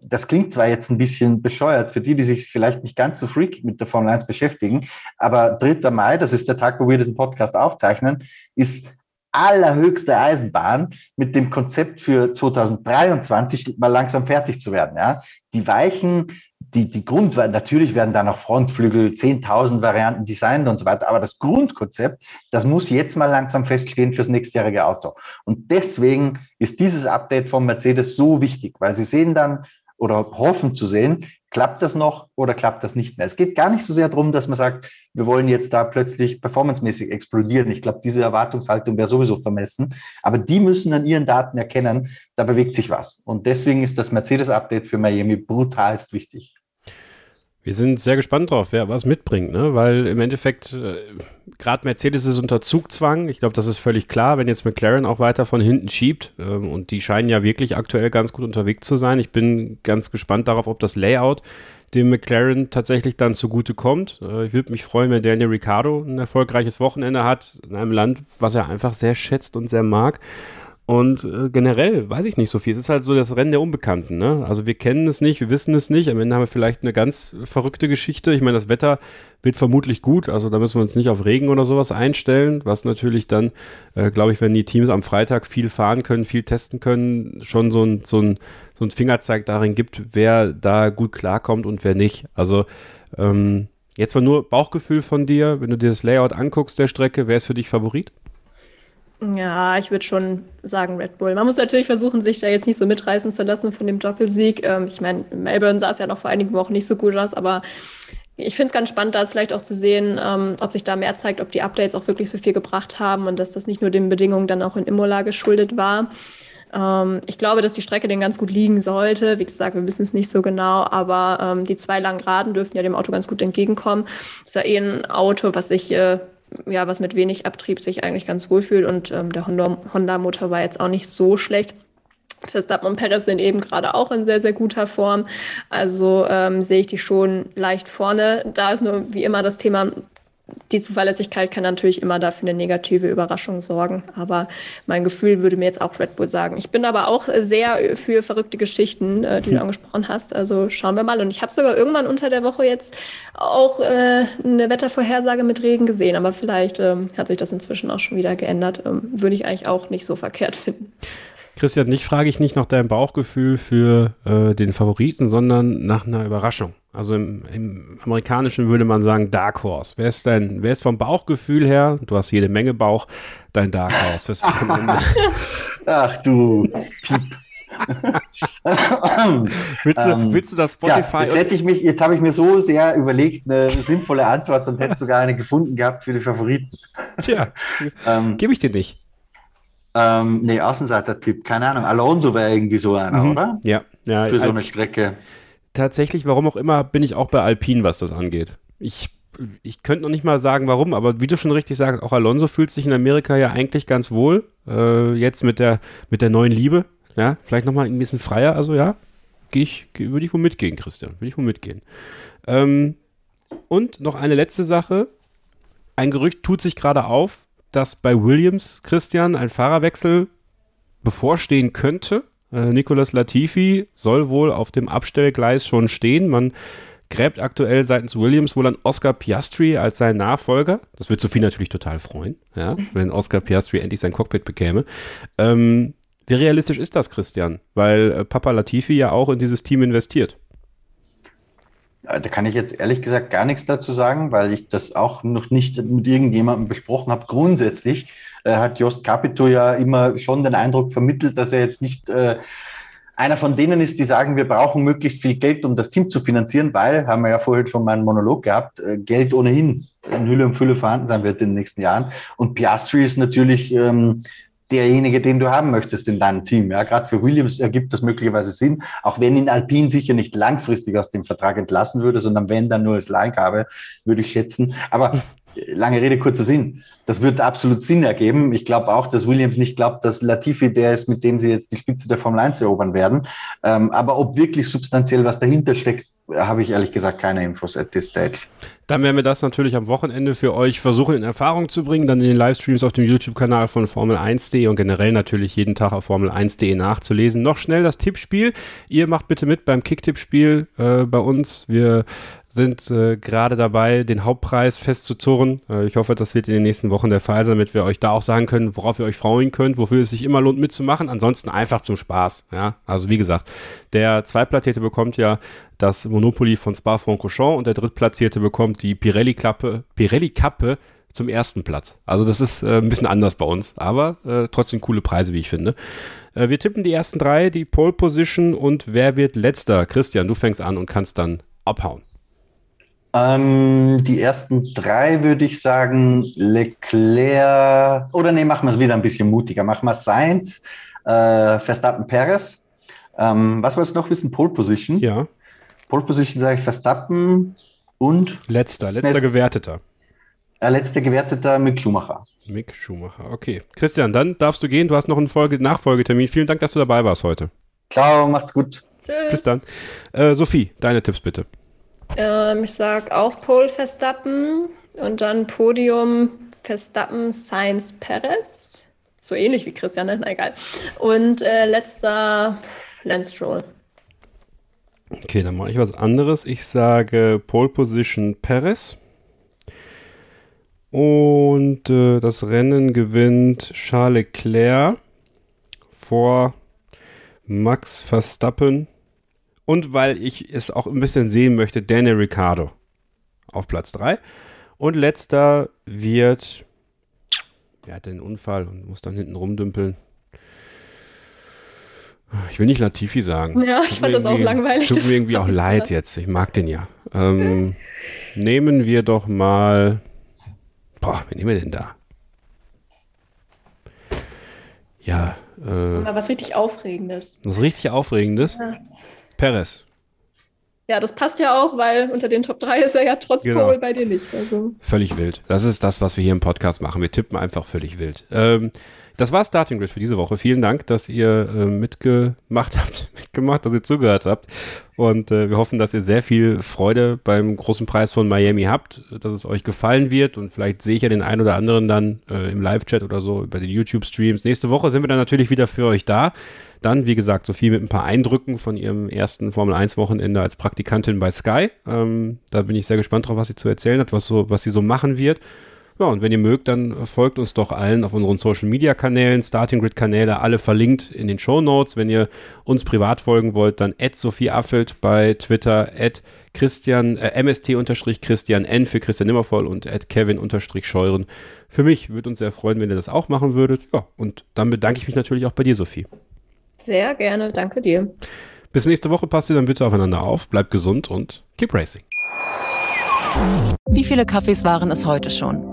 das klingt zwar jetzt ein bisschen bescheuert für die, die sich vielleicht nicht ganz so freak mit der Formel 1 beschäftigen, aber 3. Mai, das ist der Tag, wo wir diesen Podcast aufzeichnen, ist allerhöchste Eisenbahn mit dem Konzept für 2023 mal langsam fertig zu werden. Ja? Die Weichen, die, die Grund, natürlich werden da noch Frontflügel, 10.000 Varianten designt und so weiter, aber das Grundkonzept, das muss jetzt mal langsam feststehen fürs nächstjährige Auto. Und deswegen ist dieses Update von Mercedes so wichtig, weil sie sehen dann, oder hoffen zu sehen, klappt das noch oder klappt das nicht mehr. Es geht gar nicht so sehr darum, dass man sagt, wir wollen jetzt da plötzlich performancemäßig explodieren. Ich glaube, diese Erwartungshaltung wäre sowieso vermessen. Aber die müssen an ihren Daten erkennen, da bewegt sich was. Und deswegen ist das Mercedes-Update für Miami brutalst wichtig. Wir sind sehr gespannt drauf, wer was mitbringt, ne? weil im Endeffekt äh, gerade Mercedes ist unter Zugzwang. Ich glaube, das ist völlig klar, wenn jetzt McLaren auch weiter von hinten schiebt ähm, und die scheinen ja wirklich aktuell ganz gut unterwegs zu sein. Ich bin ganz gespannt darauf, ob das Layout dem McLaren tatsächlich dann zugute kommt. Äh, ich würde mich freuen, wenn Daniel Ricciardo ein erfolgreiches Wochenende hat in einem Land, was er einfach sehr schätzt und sehr mag. Und äh, generell weiß ich nicht so viel. Es ist halt so das Rennen der Unbekannten. Ne? Also wir kennen es nicht, wir wissen es nicht. Am Ende haben wir vielleicht eine ganz verrückte Geschichte. Ich meine, das Wetter wird vermutlich gut. Also da müssen wir uns nicht auf Regen oder sowas einstellen. Was natürlich dann, äh, glaube ich, wenn die Teams am Freitag viel fahren können, viel testen können, schon so ein, so ein, so ein Fingerzeig darin gibt, wer da gut klarkommt und wer nicht. Also ähm, jetzt mal nur Bauchgefühl von dir. Wenn du dir das Layout anguckst der Strecke, wer ist für dich Favorit? Ja, ich würde schon sagen Red Bull. Man muss natürlich versuchen, sich da jetzt nicht so mitreißen zu lassen von dem Doppelsieg. Ähm, ich meine, Melbourne sah es ja noch vor einigen Wochen nicht so gut aus, aber ich finde es ganz spannend, da vielleicht auch zu sehen, ähm, ob sich da mehr zeigt, ob die Updates auch wirklich so viel gebracht haben und dass das nicht nur den Bedingungen dann auch in Imola geschuldet war. Ähm, ich glaube, dass die Strecke den ganz gut liegen sollte. Wie gesagt, wir wissen es nicht so genau, aber ähm, die zwei langen Geraden dürften ja dem Auto ganz gut entgegenkommen. Das ist ja eh ein Auto, was sich äh, ja, was mit wenig Abtrieb sich eigentlich ganz wohl fühlt und ähm, der Honda-Motor Honda war jetzt auch nicht so schlecht. Verstappen und Perez sind eben gerade auch in sehr, sehr guter Form. Also ähm, sehe ich die schon leicht vorne. Da ist nur wie immer das Thema, die Zuverlässigkeit kann natürlich immer dafür eine negative Überraschung sorgen. Aber mein Gefühl würde mir jetzt auch Red Bull sagen. Ich bin aber auch sehr für verrückte Geschichten, äh, die du hm. angesprochen hast. Also schauen wir mal. Und ich habe sogar irgendwann unter der Woche jetzt auch äh, eine Wettervorhersage mit Regen gesehen. Aber vielleicht ähm, hat sich das inzwischen auch schon wieder geändert. Ähm, würde ich eigentlich auch nicht so verkehrt finden. Christian, nicht frage ich nicht nach deinem Bauchgefühl für äh, den Favoriten, sondern nach einer Überraschung. Also im, im, Amerikanischen würde man sagen Dark Horse. Wer ist dein, wer ist vom Bauchgefühl her, du hast jede Menge Bauch, dein Dark Horse? Ach du willst, du, ähm, willst du das Spotify? Ja, jetzt hätte ich mich, jetzt habe ich mir so sehr überlegt, eine sinnvolle Antwort und hätte sogar eine gefunden gehabt für die Favoriten. Tja, ähm, gebe ich dir nicht. Ähm, nee, Außenseiter-Tipp, keine Ahnung. Alonso wäre irgendwie so einer, mhm. oder? Ja, ja. Für so eine Strecke tatsächlich, warum auch immer, bin ich auch bei Alpine, was das angeht. Ich, ich könnte noch nicht mal sagen, warum, aber wie du schon richtig sagst, auch Alonso fühlt sich in Amerika ja eigentlich ganz wohl. Äh, jetzt mit der, mit der neuen Liebe. Ja, vielleicht nochmal ein bisschen freier. Also ja, ich, würde ich wohl mitgehen, Christian. Würde ich wohl mitgehen. Ähm, und noch eine letzte Sache. Ein Gerücht tut sich gerade auf, dass bei Williams, Christian, ein Fahrerwechsel bevorstehen könnte. Äh, Nicolas Latifi soll wohl auf dem Abstellgleis schon stehen. Man gräbt aktuell seitens Williams wohl an Oscar Piastri als seinen Nachfolger. Das wird Sophie natürlich total freuen, ja, wenn Oscar Piastri endlich sein Cockpit bekäme. Ähm, wie realistisch ist das, Christian? Weil äh, Papa Latifi ja auch in dieses Team investiert. Da kann ich jetzt ehrlich gesagt gar nichts dazu sagen, weil ich das auch noch nicht mit irgendjemandem besprochen habe. Grundsätzlich äh, hat Jost Capito ja immer schon den Eindruck vermittelt, dass er jetzt nicht äh, einer von denen ist, die sagen, wir brauchen möglichst viel Geld, um das Team zu finanzieren, weil, haben wir ja vorhin schon mal einen Monolog gehabt, äh, Geld ohnehin in Hülle und Fülle vorhanden sein wird in den nächsten Jahren. Und Piastri ist natürlich ähm, derjenige, den du haben möchtest in deinem Team. Ja, gerade für Williams ergibt das möglicherweise Sinn, auch wenn ihn Alpine sicher nicht langfristig aus dem Vertrag entlassen würde, sondern wenn dann nur als Leihgabe, würde ich schätzen. Aber lange Rede, kurzer Sinn. Das wird absolut Sinn ergeben. Ich glaube auch, dass Williams nicht glaubt, dass Latifi der ist, mit dem sie jetzt die Spitze der Formel 1 erobern werden. Ähm, aber ob wirklich substanziell was dahinter steckt, habe ich ehrlich gesagt keine Infos at this stage. Dann werden wir das natürlich am Wochenende für euch versuchen in Erfahrung zu bringen, dann in den Livestreams auf dem YouTube-Kanal von Formel1.de und generell natürlich jeden Tag auf Formel1.de nachzulesen. Noch schnell das Tippspiel. Ihr macht bitte mit beim Kick-Tippspiel äh, bei uns. Wir sind äh, gerade dabei, den Hauptpreis festzuzurren. Äh, ich hoffe, das wird in den nächsten Wochen der Fall sein, damit wir euch da auch sagen können, worauf ihr euch freuen könnt, wofür es sich immer lohnt mitzumachen. Ansonsten einfach zum Spaß. Ja, also wie gesagt, der Zweitplatzierte bekommt ja das Monopoly von Spa-Francorchamps und der Drittplatzierte bekommt die Pirelli-Klappe, Pirelli-Kappe zum ersten Platz. Also das ist äh, ein bisschen anders bei uns, aber äh, trotzdem coole Preise, wie ich finde. Äh, wir tippen die ersten drei, die Pole Position und wer wird letzter? Christian, du fängst an und kannst dann abhauen. Ähm, die ersten drei würde ich sagen, Leclerc, oder nee, machen wir es wieder ein bisschen mutiger. Machen wir Sainz, äh, Verstappen, Perez. Ähm, was wolltest du noch wissen? Pole Position? Ja. Pole Position sage ich Verstappen und. Letzter, letzter Gewerteter. Äh, letzter Gewerteter Mick Schumacher. Mick Schumacher, okay. Christian, dann darfst du gehen. Du hast noch einen Folge Nachfolgetermin. Vielen Dank, dass du dabei warst heute. Ciao, macht's gut. Tschüss. Bis dann. Äh, Sophie, deine Tipps bitte. Ähm, ich sage auch Pole Verstappen und dann Podium Verstappen, Science Perez. So ähnlich wie Christian, na egal. Und äh, letzter Lance Stroll. Okay, dann mache ich was anderes. Ich sage Pole Position Perez. Und äh, das Rennen gewinnt Charles Leclerc vor Max Verstappen und weil ich es auch ein bisschen sehen möchte, Daniel Ricciardo auf Platz 3. Und letzter wird, wer hat den Unfall und muss dann hinten rumdümpeln? Ich will nicht Latifi sagen. Ja, ich fand das auch langweilig. Tut mir irgendwie auch leid jetzt. Ich mag den ja. Ähm, nehmen wir doch mal. Boah, wen nehmen wir denn da? Ja. Äh, Mal was richtig Aufregendes. Was richtig Aufregendes? Ja. Perez. Ja, das passt ja auch, weil unter den Top 3 ist er ja trotz genau. Pole bei dir nicht. Also. Völlig wild. Das ist das, was wir hier im Podcast machen. Wir tippen einfach völlig wild. Ähm, das war Starting Grid für diese Woche. Vielen Dank, dass ihr äh, mitgemacht habt, mitgemacht, dass ihr zugehört habt. Und äh, wir hoffen, dass ihr sehr viel Freude beim großen Preis von Miami habt, dass es euch gefallen wird. Und vielleicht sehe ich ja den einen oder anderen dann äh, im Live-Chat oder so bei den YouTube-Streams. Nächste Woche sind wir dann natürlich wieder für euch da. Dann, wie gesagt, Sophie mit ein paar Eindrücken von ihrem ersten Formel 1 Wochenende als Praktikantin bei Sky. Ähm, da bin ich sehr gespannt drauf, was sie zu erzählen hat, was so, was sie so machen wird. Ja, und wenn ihr mögt, dann folgt uns doch allen auf unseren Social Media Kanälen, Starting Grid Kanäle, alle verlinkt in den Show Notes. Wenn ihr uns privat folgen wollt, dann at Sophie Affelt bei Twitter, at Christian, äh, MST-Christian N für Christian Nimmervoll und at Kevin-Scheuren. Für mich würde uns sehr freuen, wenn ihr das auch machen würdet. Ja, und dann bedanke ich mich natürlich auch bei dir, Sophie. Sehr gerne, danke dir. Bis nächste Woche, passt ihr dann bitte aufeinander auf, bleibt gesund und keep racing. Wie viele Kaffees waren es heute schon?